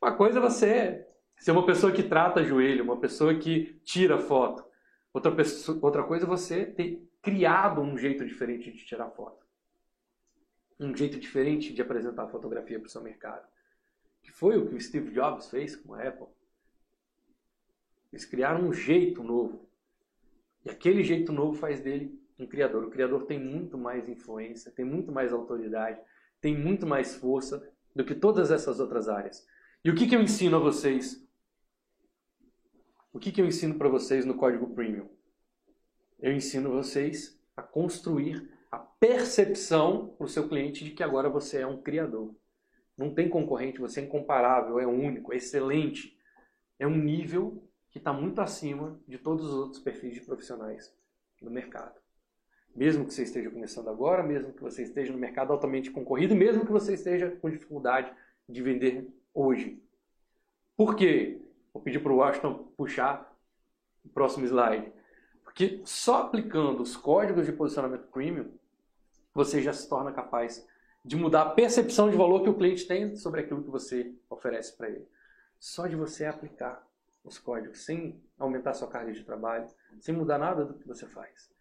Uma coisa é você ser uma pessoa que trata joelho, uma pessoa que tira foto. Outra, pessoa, outra coisa é você ter criado um jeito diferente de tirar foto. Um jeito diferente de apresentar a fotografia para o seu mercado. Que foi o que o Steve Jobs fez com a Apple. Eles criaram um jeito novo. E aquele jeito novo faz dele um criador. O criador tem muito mais influência, tem muito mais autoridade, tem muito mais força do que todas essas outras áreas. E o que, que eu ensino a vocês? O que, que eu ensino para vocês no Código Premium? Eu ensino vocês a construir a percepção para o seu cliente de que agora você é um criador. Não tem concorrente, você é incomparável, é único, é excelente. É um nível que está muito acima de todos os outros perfis de profissionais do mercado. Mesmo que você esteja começando agora, mesmo que você esteja no mercado altamente concorrido, mesmo que você esteja com dificuldade de vender hoje. Por quê? Vou pedir para o Washington puxar o próximo slide. Porque só aplicando os códigos de posicionamento premium, você já se torna capaz de mudar a percepção de valor que o cliente tem sobre aquilo que você oferece para ele. Só de você aplicar os códigos sem aumentar sua carga de trabalho, sem mudar nada do que você faz.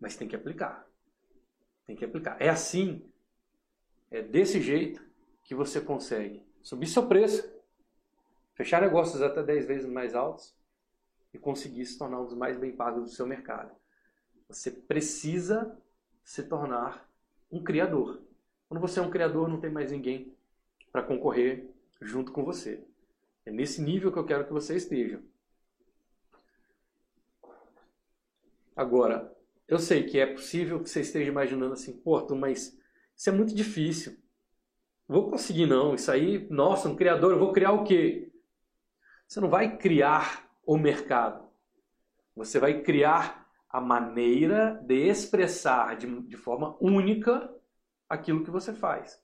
Mas tem que aplicar. Tem que aplicar. É assim, é desse jeito que você consegue subir seu preço, fechar negócios até 10 vezes mais altos e conseguir se tornar um dos mais bem pagos do seu mercado. Você precisa se tornar um criador. Quando você é um criador, não tem mais ninguém para concorrer junto com você. É nesse nível que eu quero que você esteja. Agora, eu sei que é possível que você esteja imaginando assim, pô, mas isso é muito difícil. Vou conseguir não, isso aí, nossa, um criador, eu vou criar o quê? Você não vai criar o mercado. Você vai criar a maneira de expressar de, de forma única aquilo que você faz.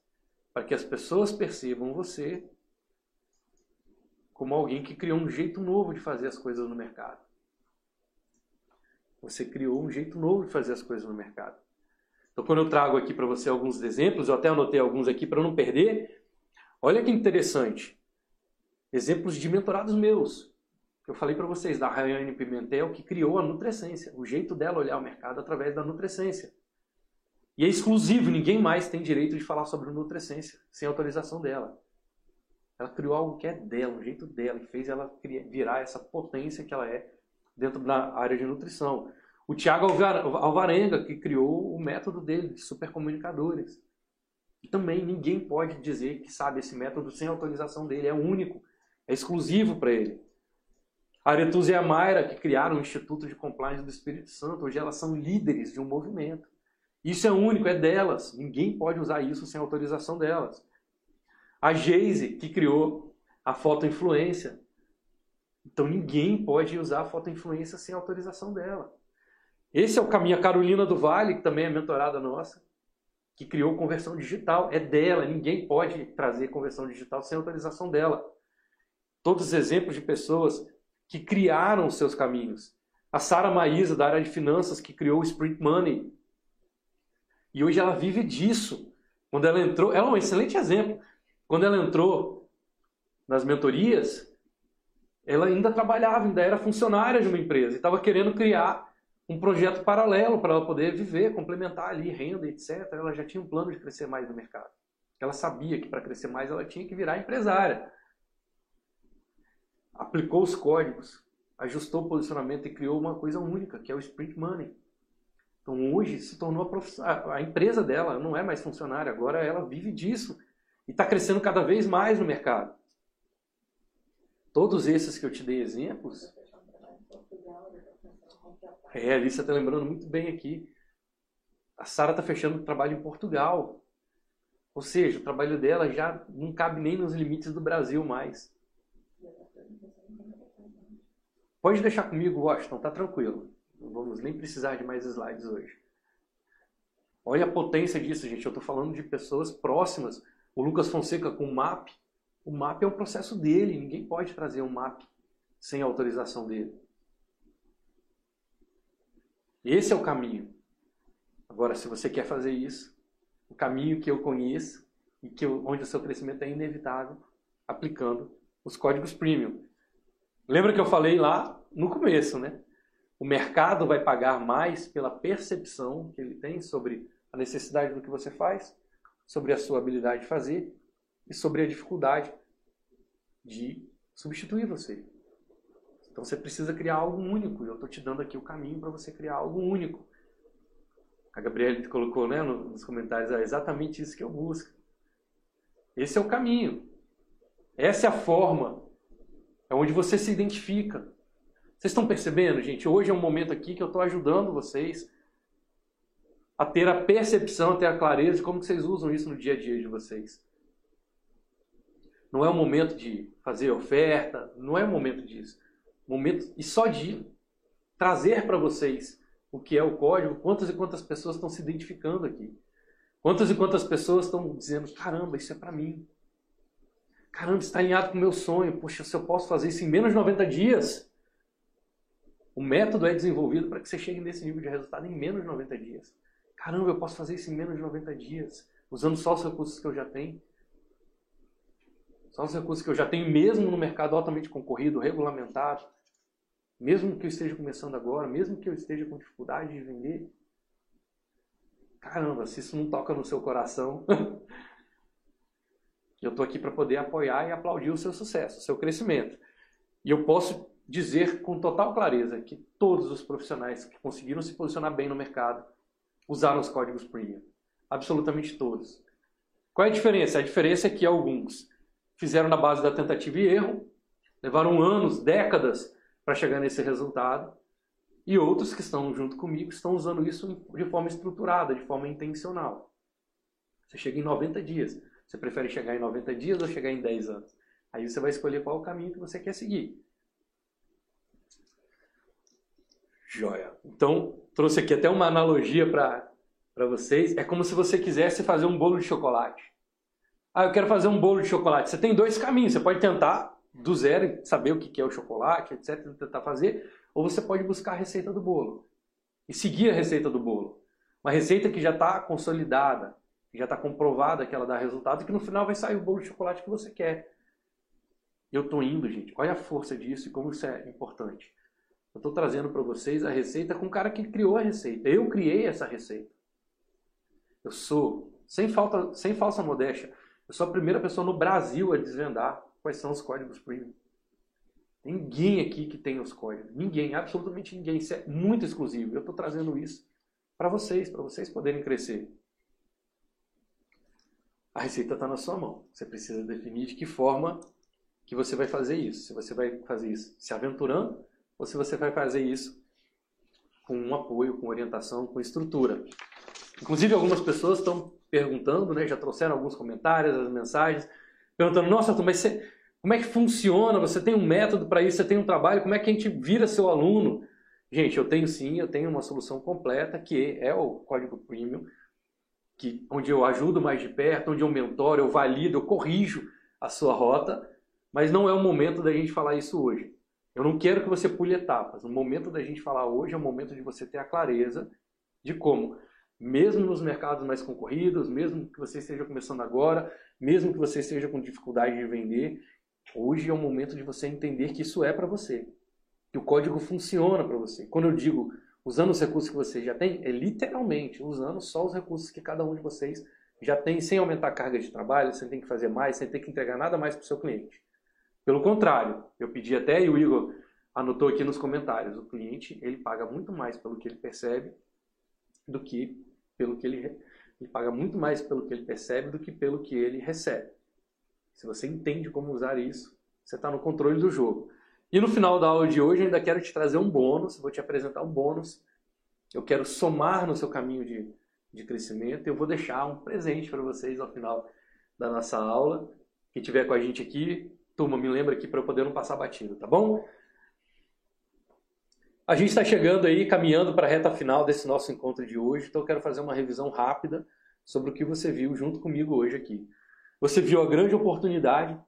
Para que as pessoas percebam você como alguém que criou um jeito novo de fazer as coisas no mercado. Você criou um jeito novo de fazer as coisas no mercado. Então, quando eu trago aqui para você alguns exemplos, eu até anotei alguns aqui para não perder. Olha que interessante. Exemplos de mentorados meus. Eu falei para vocês da Rayane Pimentel, que criou a Nutrescência, o jeito dela olhar o mercado através da Nutrescência. E é exclusivo, ninguém mais tem direito de falar sobre Nutrescência sem autorização dela. Ela criou algo que é dela, um jeito dela, que fez ela virar essa potência que ela é dentro da área de nutrição. O Tiago Alvarenga, que criou o método dele de supercomunicadores. Também ninguém pode dizer que sabe esse método sem autorização dele, é único, é exclusivo para ele. A Aretusa e a Mayra, que criaram o Instituto de Compliance do Espírito Santo, hoje elas são líderes de um movimento. Isso é único, é delas. Ninguém pode usar isso sem autorização delas. A Geise, que criou a fotoinfluência. Então ninguém pode usar a fotoinfluência sem autorização dela. Esse é o caminho. A Carolina do Vale, que também é mentorada nossa, que criou conversão digital. É dela, ninguém pode trazer conversão digital sem autorização dela. Todos os exemplos de pessoas que criaram seus caminhos. A Sara Maísa, da área de finanças, que criou o Sprint Money. E hoje ela vive disso. Quando ela entrou, ela é um excelente exemplo. Quando ela entrou nas mentorias, ela ainda trabalhava, ainda era funcionária de uma empresa e estava querendo criar um projeto paralelo para ela poder viver, complementar ali renda, etc. Ela já tinha um plano de crescer mais no mercado. Ela sabia que para crescer mais ela tinha que virar empresária. Aplicou os códigos, ajustou o posicionamento e criou uma coisa única, que é o Sprint Money. Então hoje se tornou a, a empresa dela, não é mais funcionária, agora ela vive disso e está crescendo cada vez mais no mercado. Todos esses que eu te dei exemplos é, a Alicia está lembrando muito bem aqui. A Sara está fechando o trabalho em Portugal. Ou seja, o trabalho dela já não cabe nem nos limites do Brasil mais. Pode deixar comigo, Washington, tá tranquilo. Não vamos nem precisar de mais slides hoje. Olha a potência disso, gente. Eu estou falando de pessoas próximas. O Lucas Fonseca com o MAP. O MAP é um processo dele. Ninguém pode trazer um MAP sem autorização dele. Esse é o caminho. Agora, se você quer fazer isso, o caminho que eu conheço e que eu, onde o seu crescimento é inevitável aplicando os códigos premium. Lembra que eu falei lá no começo, né? O mercado vai pagar mais pela percepção que ele tem sobre a necessidade do que você faz, sobre a sua habilidade de fazer e sobre a dificuldade de substituir você. Então você precisa criar algo único. E eu estou te dando aqui o caminho para você criar algo único. A Gabriela colocou né, nos comentários, é exatamente isso que eu busco. Esse é o caminho. Essa é a forma. É onde você se identifica. Vocês estão percebendo, gente? Hoje é um momento aqui que eu estou ajudando vocês a ter a percepção, a ter a clareza de como vocês usam isso no dia a dia de vocês. Não é o momento de fazer oferta, não é o momento disso momento e só de trazer para vocês o que é o código, quantas e quantas pessoas estão se identificando aqui. Quantas e quantas pessoas estão dizendo: caramba, isso é para mim. Caramba, está alinhado com o meu sonho. Poxa, se eu posso fazer isso em menos de 90 dias. O método é desenvolvido para que você chegue nesse nível de resultado em menos de 90 dias. Caramba, eu posso fazer isso em menos de 90 dias, usando só os recursos que eu já tenho. Só os recursos que eu já tenho, mesmo no mercado altamente concorrido, regulamentado. Mesmo que eu esteja começando agora, mesmo que eu esteja com dificuldade de vender, caramba, se isso não toca no seu coração, eu estou aqui para poder apoiar e aplaudir o seu sucesso, o seu crescimento. E eu posso dizer com total clareza que todos os profissionais que conseguiram se posicionar bem no mercado usaram os códigos premium. Absolutamente todos. Qual é a diferença? A diferença é que alguns fizeram na base da tentativa e erro, levaram anos, décadas para chegar nesse resultado. E outros que estão junto comigo estão usando isso de forma estruturada, de forma intencional. Você chega em 90 dias. Você prefere chegar em 90 dias ou chegar em 10 anos? Aí você vai escolher qual o caminho que você quer seguir. Joia. Então, trouxe aqui até uma analogia para vocês. É como se você quisesse fazer um bolo de chocolate. Ah, eu quero fazer um bolo de chocolate. Você tem dois caminhos. Você pode tentar do zero, saber o que é o chocolate, etc, tentar fazer, ou você pode buscar a receita do bolo e seguir a receita do bolo. Uma receita que já está consolidada, já está comprovada que ela dá resultado e que no final vai sair o bolo de chocolate que você quer. Eu estou indo, gente. Olha a força disso e como isso é importante. Eu estou trazendo para vocês a receita com o cara que criou a receita. Eu criei essa receita. Eu sou, sem, falta, sem falsa modéstia, eu sou a primeira pessoa no Brasil a desvendar quais são os códigos premium. Ninguém aqui que tem os códigos. Ninguém, absolutamente ninguém. Isso é muito exclusivo. Eu estou trazendo isso para vocês, para vocês poderem crescer. A receita está na sua mão. Você precisa definir de que forma que você vai fazer isso. Se você vai fazer isso se aventurando ou se você vai fazer isso com um apoio, com orientação, com estrutura. Inclusive, algumas pessoas estão perguntando, né, já trouxeram alguns comentários, as mensagens, perguntando: Nossa, mas você, como é que funciona? Você tem um método para isso? Você tem um trabalho? Como é que a gente vira seu aluno? Gente, eu tenho sim, eu tenho uma solução completa que é o código premium, que, onde eu ajudo mais de perto, onde eu mentoro, eu valido, eu corrijo a sua rota, mas não é o momento da gente falar isso hoje. Eu não quero que você pule etapas. O momento da gente falar hoje é o momento de você ter a clareza de como, mesmo nos mercados mais concorridos, mesmo que você esteja começando agora, mesmo que você esteja com dificuldade de vender, Hoje é o momento de você entender que isso é para você, que o código funciona para você. Quando eu digo usando os recursos que você já tem, é literalmente usando só os recursos que cada um de vocês já tem, sem aumentar a carga de trabalho, sem ter que fazer mais, sem ter que entregar nada mais para o seu cliente. Pelo contrário, eu pedi até e o Igor anotou aqui nos comentários, o cliente ele paga muito mais pelo que ele percebe do que pelo que ele ele paga muito mais pelo que ele percebe do que pelo que ele recebe. Se você entende como usar isso, você está no controle do jogo. E no final da aula de hoje, ainda quero te trazer um bônus, vou te apresentar um bônus. Eu quero somar no seu caminho de, de crescimento. Eu vou deixar um presente para vocês ao final da nossa aula. Quem tiver com a gente aqui, turma, me lembra aqui para eu poder não passar batido, tá bom? A gente está chegando aí, caminhando para a reta final desse nosso encontro de hoje, então eu quero fazer uma revisão rápida sobre o que você viu junto comigo hoje aqui. Você viu a grande oportunidade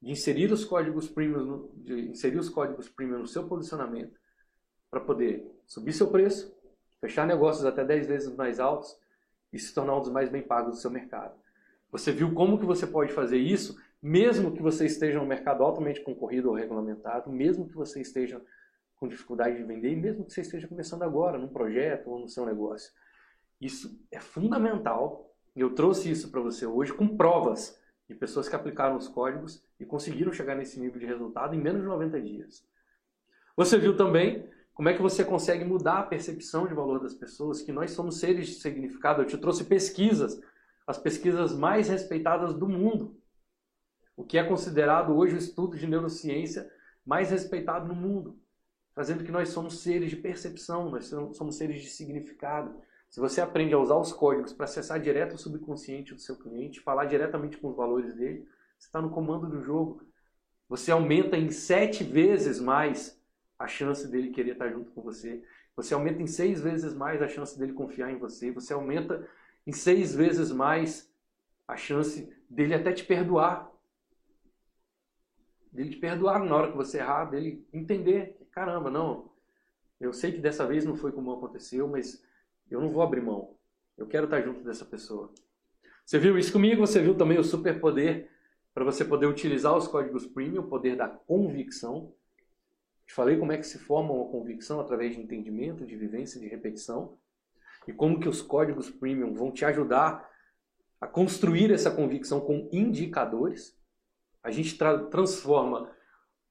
de inserir os códigos premium no, de inserir os códigos premium no seu posicionamento para poder subir seu preço, fechar negócios até 10 vezes mais altos e se tornar um dos mais bem pagos do seu mercado. Você viu como que você pode fazer isso mesmo que você esteja no mercado altamente concorrido ou regulamentado, mesmo que você esteja com dificuldade de vender, mesmo que você esteja começando agora num projeto ou no seu negócio. Isso é fundamental. Eu trouxe isso para você hoje com provas de pessoas que aplicaram os códigos e conseguiram chegar nesse nível de resultado em menos de 90 dias. Você viu também como é que você consegue mudar a percepção de valor das pessoas, que nós somos seres de significado. Eu te trouxe pesquisas, as pesquisas mais respeitadas do mundo. O que é considerado hoje o estudo de neurociência mais respeitado no mundo, trazendo que nós somos seres de percepção, nós somos seres de significado. Se você aprende a usar os códigos para acessar direto o subconsciente do seu cliente, falar diretamente com os valores dele, você está no comando do jogo. Você aumenta em sete vezes mais a chance dele querer estar junto com você. Você aumenta em seis vezes mais a chance dele confiar em você. Você aumenta em seis vezes mais a chance dele até te perdoar. Dele te perdoar na hora que você errar, dele entender caramba, não, eu sei que dessa vez não foi como aconteceu, mas eu não vou abrir mão. Eu quero estar junto dessa pessoa. Você viu isso comigo? Você viu também o superpoder para você poder utilizar os códigos premium, o poder da convicção. Te falei como é que se forma uma convicção através de entendimento, de vivência, de repetição. E como que os códigos premium vão te ajudar a construir essa convicção com indicadores. A gente tra transforma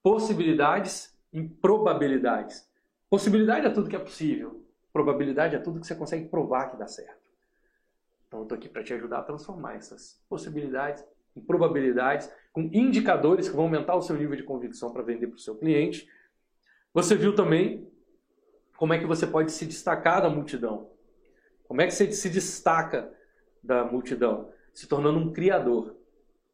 possibilidades em probabilidades. Possibilidade é tudo que é possível. Probabilidade é tudo que você consegue provar que dá certo. Então eu estou aqui para te ajudar a transformar essas possibilidades em probabilidades, com indicadores que vão aumentar o seu nível de convicção para vender para o seu cliente. Você viu também como é que você pode se destacar da multidão. Como é que você se destaca da multidão? Se tornando um criador.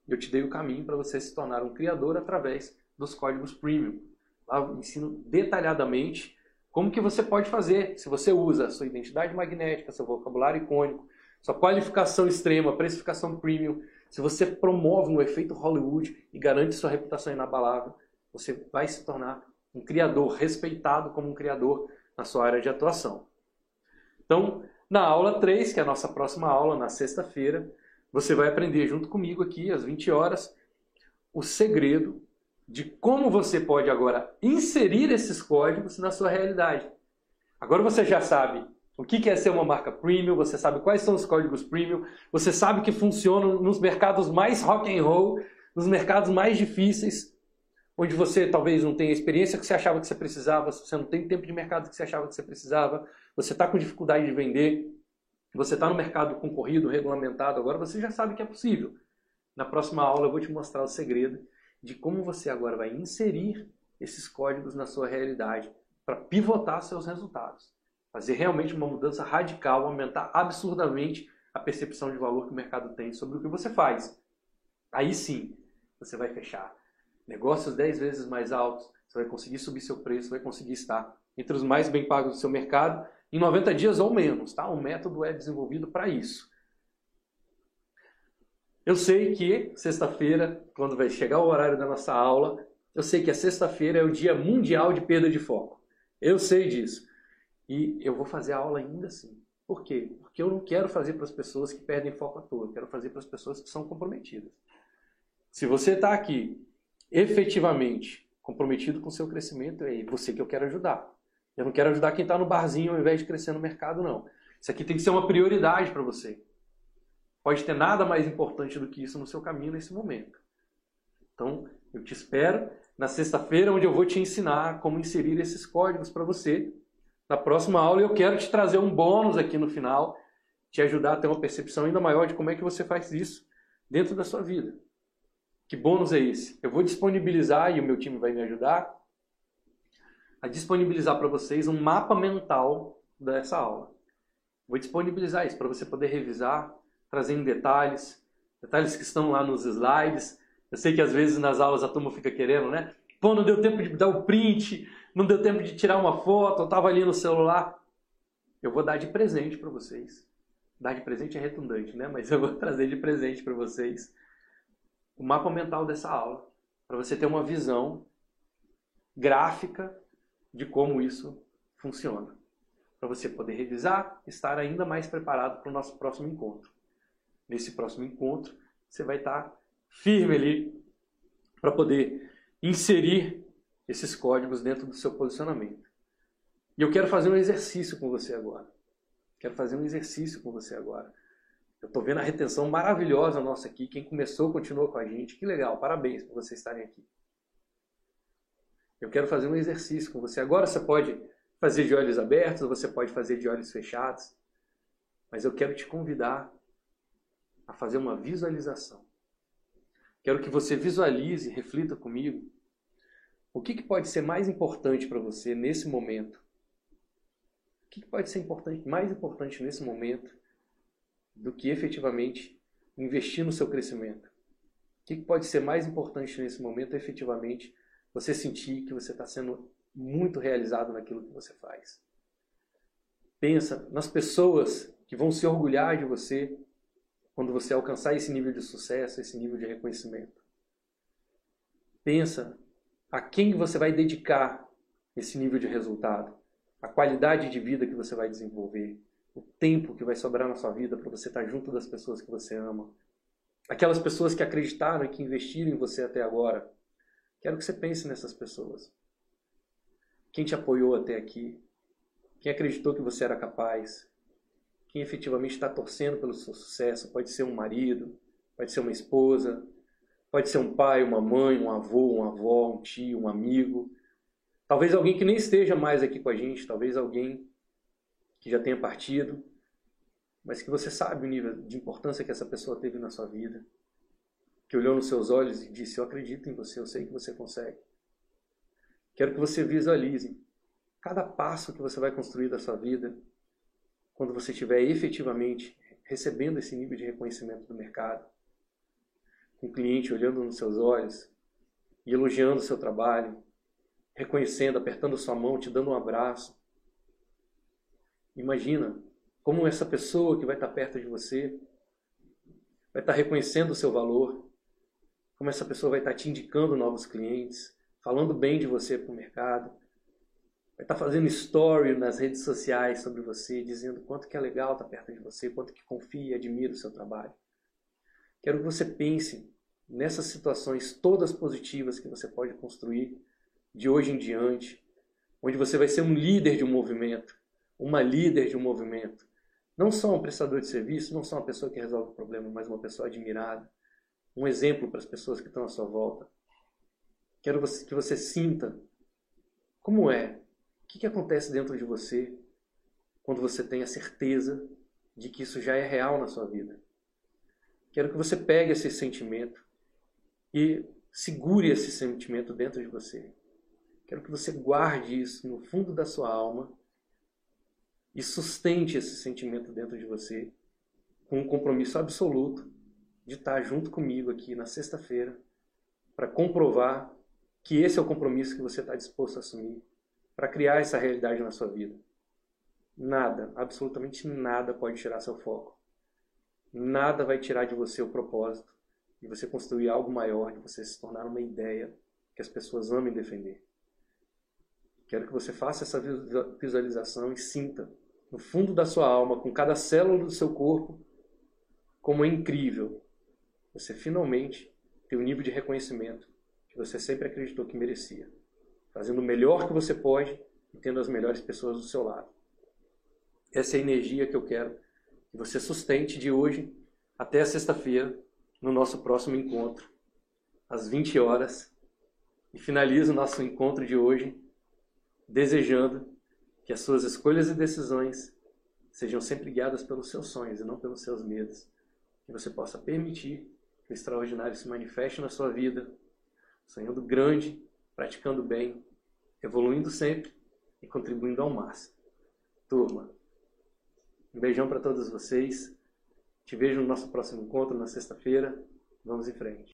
Eu te dei o caminho para você se tornar um criador através dos códigos premium. Ensino detalhadamente como que você pode fazer se você usa a sua identidade magnética, seu vocabulário icônico, sua qualificação extrema, precificação premium, se você promove um efeito Hollywood e garante sua reputação inabalável, você vai se tornar um criador respeitado como um criador na sua área de atuação. Então, na aula 3, que é a nossa próxima aula, na sexta-feira, você vai aprender junto comigo aqui, às 20 horas, o segredo de como você pode agora inserir esses códigos na sua realidade. Agora você já sabe o que é ser uma marca premium, você sabe quais são os códigos premium, você sabe que funcionam nos mercados mais rock and roll, nos mercados mais difíceis, onde você talvez não tenha a experiência que você achava que você precisava, você não tem tempo de mercado que você achava que você precisava, você está com dificuldade de vender, você está no mercado concorrido, regulamentado, agora você já sabe que é possível. Na próxima aula eu vou te mostrar o segredo de como você agora vai inserir esses códigos na sua realidade para pivotar seus resultados. Fazer realmente uma mudança radical, aumentar absurdamente a percepção de valor que o mercado tem sobre o que você faz. Aí sim, você vai fechar negócios 10 vezes mais altos, você vai conseguir subir seu preço, vai conseguir estar entre os mais bem pagos do seu mercado em 90 dias ou menos. Tá? O método é desenvolvido para isso. Eu sei que sexta-feira, quando vai chegar o horário da nossa aula, eu sei que a sexta-feira é o dia mundial de perda de foco. Eu sei disso. E eu vou fazer a aula ainda assim. Por quê? Porque eu não quero fazer para as pessoas que perdem foco à toa. Eu quero fazer para as pessoas que são comprometidas. Se você está aqui efetivamente comprometido com o seu crescimento, é você que eu quero ajudar. Eu não quero ajudar quem está no barzinho ao invés de crescer no mercado, não. Isso aqui tem que ser uma prioridade para você. Pode ter nada mais importante do que isso no seu caminho nesse momento. Então, eu te espero na sexta-feira, onde eu vou te ensinar como inserir esses códigos para você. Na próxima aula, eu quero te trazer um bônus aqui no final, te ajudar a ter uma percepção ainda maior de como é que você faz isso dentro da sua vida. Que bônus é esse? Eu vou disponibilizar, e o meu time vai me ajudar, a disponibilizar para vocês um mapa mental dessa aula. Vou disponibilizar isso para você poder revisar, trazendo detalhes, detalhes que estão lá nos slides. Eu sei que às vezes nas aulas a turma fica querendo, né? Pô, não deu tempo de dar o print, não deu tempo de tirar uma foto, eu estava ali no celular. Eu vou dar de presente para vocês. Dar de presente é redundante, né? Mas eu vou trazer de presente para vocês o mapa mental dessa aula, para você ter uma visão gráfica de como isso funciona. Para você poder revisar, estar ainda mais preparado para o nosso próximo encontro nesse próximo encontro, você vai estar firme ali para poder inserir esses códigos dentro do seu posicionamento. E eu quero fazer um exercício com você agora. Quero fazer um exercício com você agora. Eu estou vendo a retenção maravilhosa nossa aqui. Quem começou continuou com a gente. Que legal, parabéns por vocês estarem aqui. Eu quero fazer um exercício com você. Agora você pode fazer de olhos abertos, você pode fazer de olhos fechados. Mas eu quero te convidar a fazer uma visualização. Quero que você visualize, reflita comigo. O que, que pode ser mais importante para você nesse momento? O que, que pode ser importante, mais importante nesse momento do que efetivamente investir no seu crescimento? O que, que pode ser mais importante nesse momento efetivamente você sentir que você está sendo muito realizado naquilo que você faz? Pensa nas pessoas que vão se orgulhar de você quando você alcançar esse nível de sucesso, esse nível de reconhecimento. Pensa a quem você vai dedicar esse nível de resultado, a qualidade de vida que você vai desenvolver, o tempo que vai sobrar na sua vida para você estar junto das pessoas que você ama, aquelas pessoas que acreditaram e que investiram em você até agora. Quero que você pense nessas pessoas. Quem te apoiou até aqui? Quem acreditou que você era capaz? Quem efetivamente está torcendo pelo seu sucesso. Pode ser um marido, pode ser uma esposa, pode ser um pai, uma mãe, um avô, uma avó, um tio, um amigo. Talvez alguém que nem esteja mais aqui com a gente, talvez alguém que já tenha partido, mas que você sabe o nível de importância que essa pessoa teve na sua vida, que olhou nos seus olhos e disse: Eu acredito em você, eu sei que você consegue. Quero que você visualize cada passo que você vai construir da sua vida quando você estiver efetivamente recebendo esse nível de reconhecimento do mercado, com o cliente olhando nos seus olhos e elogiando o seu trabalho, reconhecendo, apertando sua mão, te dando um abraço. Imagina como essa pessoa que vai estar perto de você vai estar reconhecendo o seu valor, como essa pessoa vai estar te indicando novos clientes, falando bem de você para o mercado, vai estar fazendo story nas redes sociais sobre você, dizendo quanto que é legal estar perto de você, quanto que confia e admira o seu trabalho. Quero que você pense nessas situações todas positivas que você pode construir de hoje em diante, onde você vai ser um líder de um movimento, uma líder de um movimento. Não só um prestador de serviço, não só uma pessoa que resolve o problema, mas uma pessoa admirada, um exemplo para as pessoas que estão à sua volta. Quero que você sinta como é o que, que acontece dentro de você quando você tem a certeza de que isso já é real na sua vida? Quero que você pegue esse sentimento e segure esse sentimento dentro de você. Quero que você guarde isso no fundo da sua alma e sustente esse sentimento dentro de você com um compromisso absoluto de estar junto comigo aqui na sexta-feira para comprovar que esse é o compromisso que você está disposto a assumir para criar essa realidade na sua vida. Nada, absolutamente nada pode tirar seu foco. Nada vai tirar de você o propósito de você construir algo maior, de você se tornar uma ideia que as pessoas amem defender. Quero que você faça essa visualização e sinta no fundo da sua alma, com cada célula do seu corpo, como é incrível você finalmente ter o nível de reconhecimento que você sempre acreditou que merecia fazendo o melhor que você pode e tendo as melhores pessoas do seu lado. Essa é a energia que eu quero que você sustente de hoje até sexta-feira, no nosso próximo encontro, às 20 horas. E finalizo o nosso encontro de hoje desejando que as suas escolhas e decisões sejam sempre guiadas pelos seus sonhos e não pelos seus medos. Que você possa permitir que o extraordinário se manifeste na sua vida, sonhando grande praticando bem, evoluindo sempre e contribuindo ao máximo. Turma, um beijão para todos vocês. Te vejo no nosso próximo encontro na sexta-feira. Vamos em frente.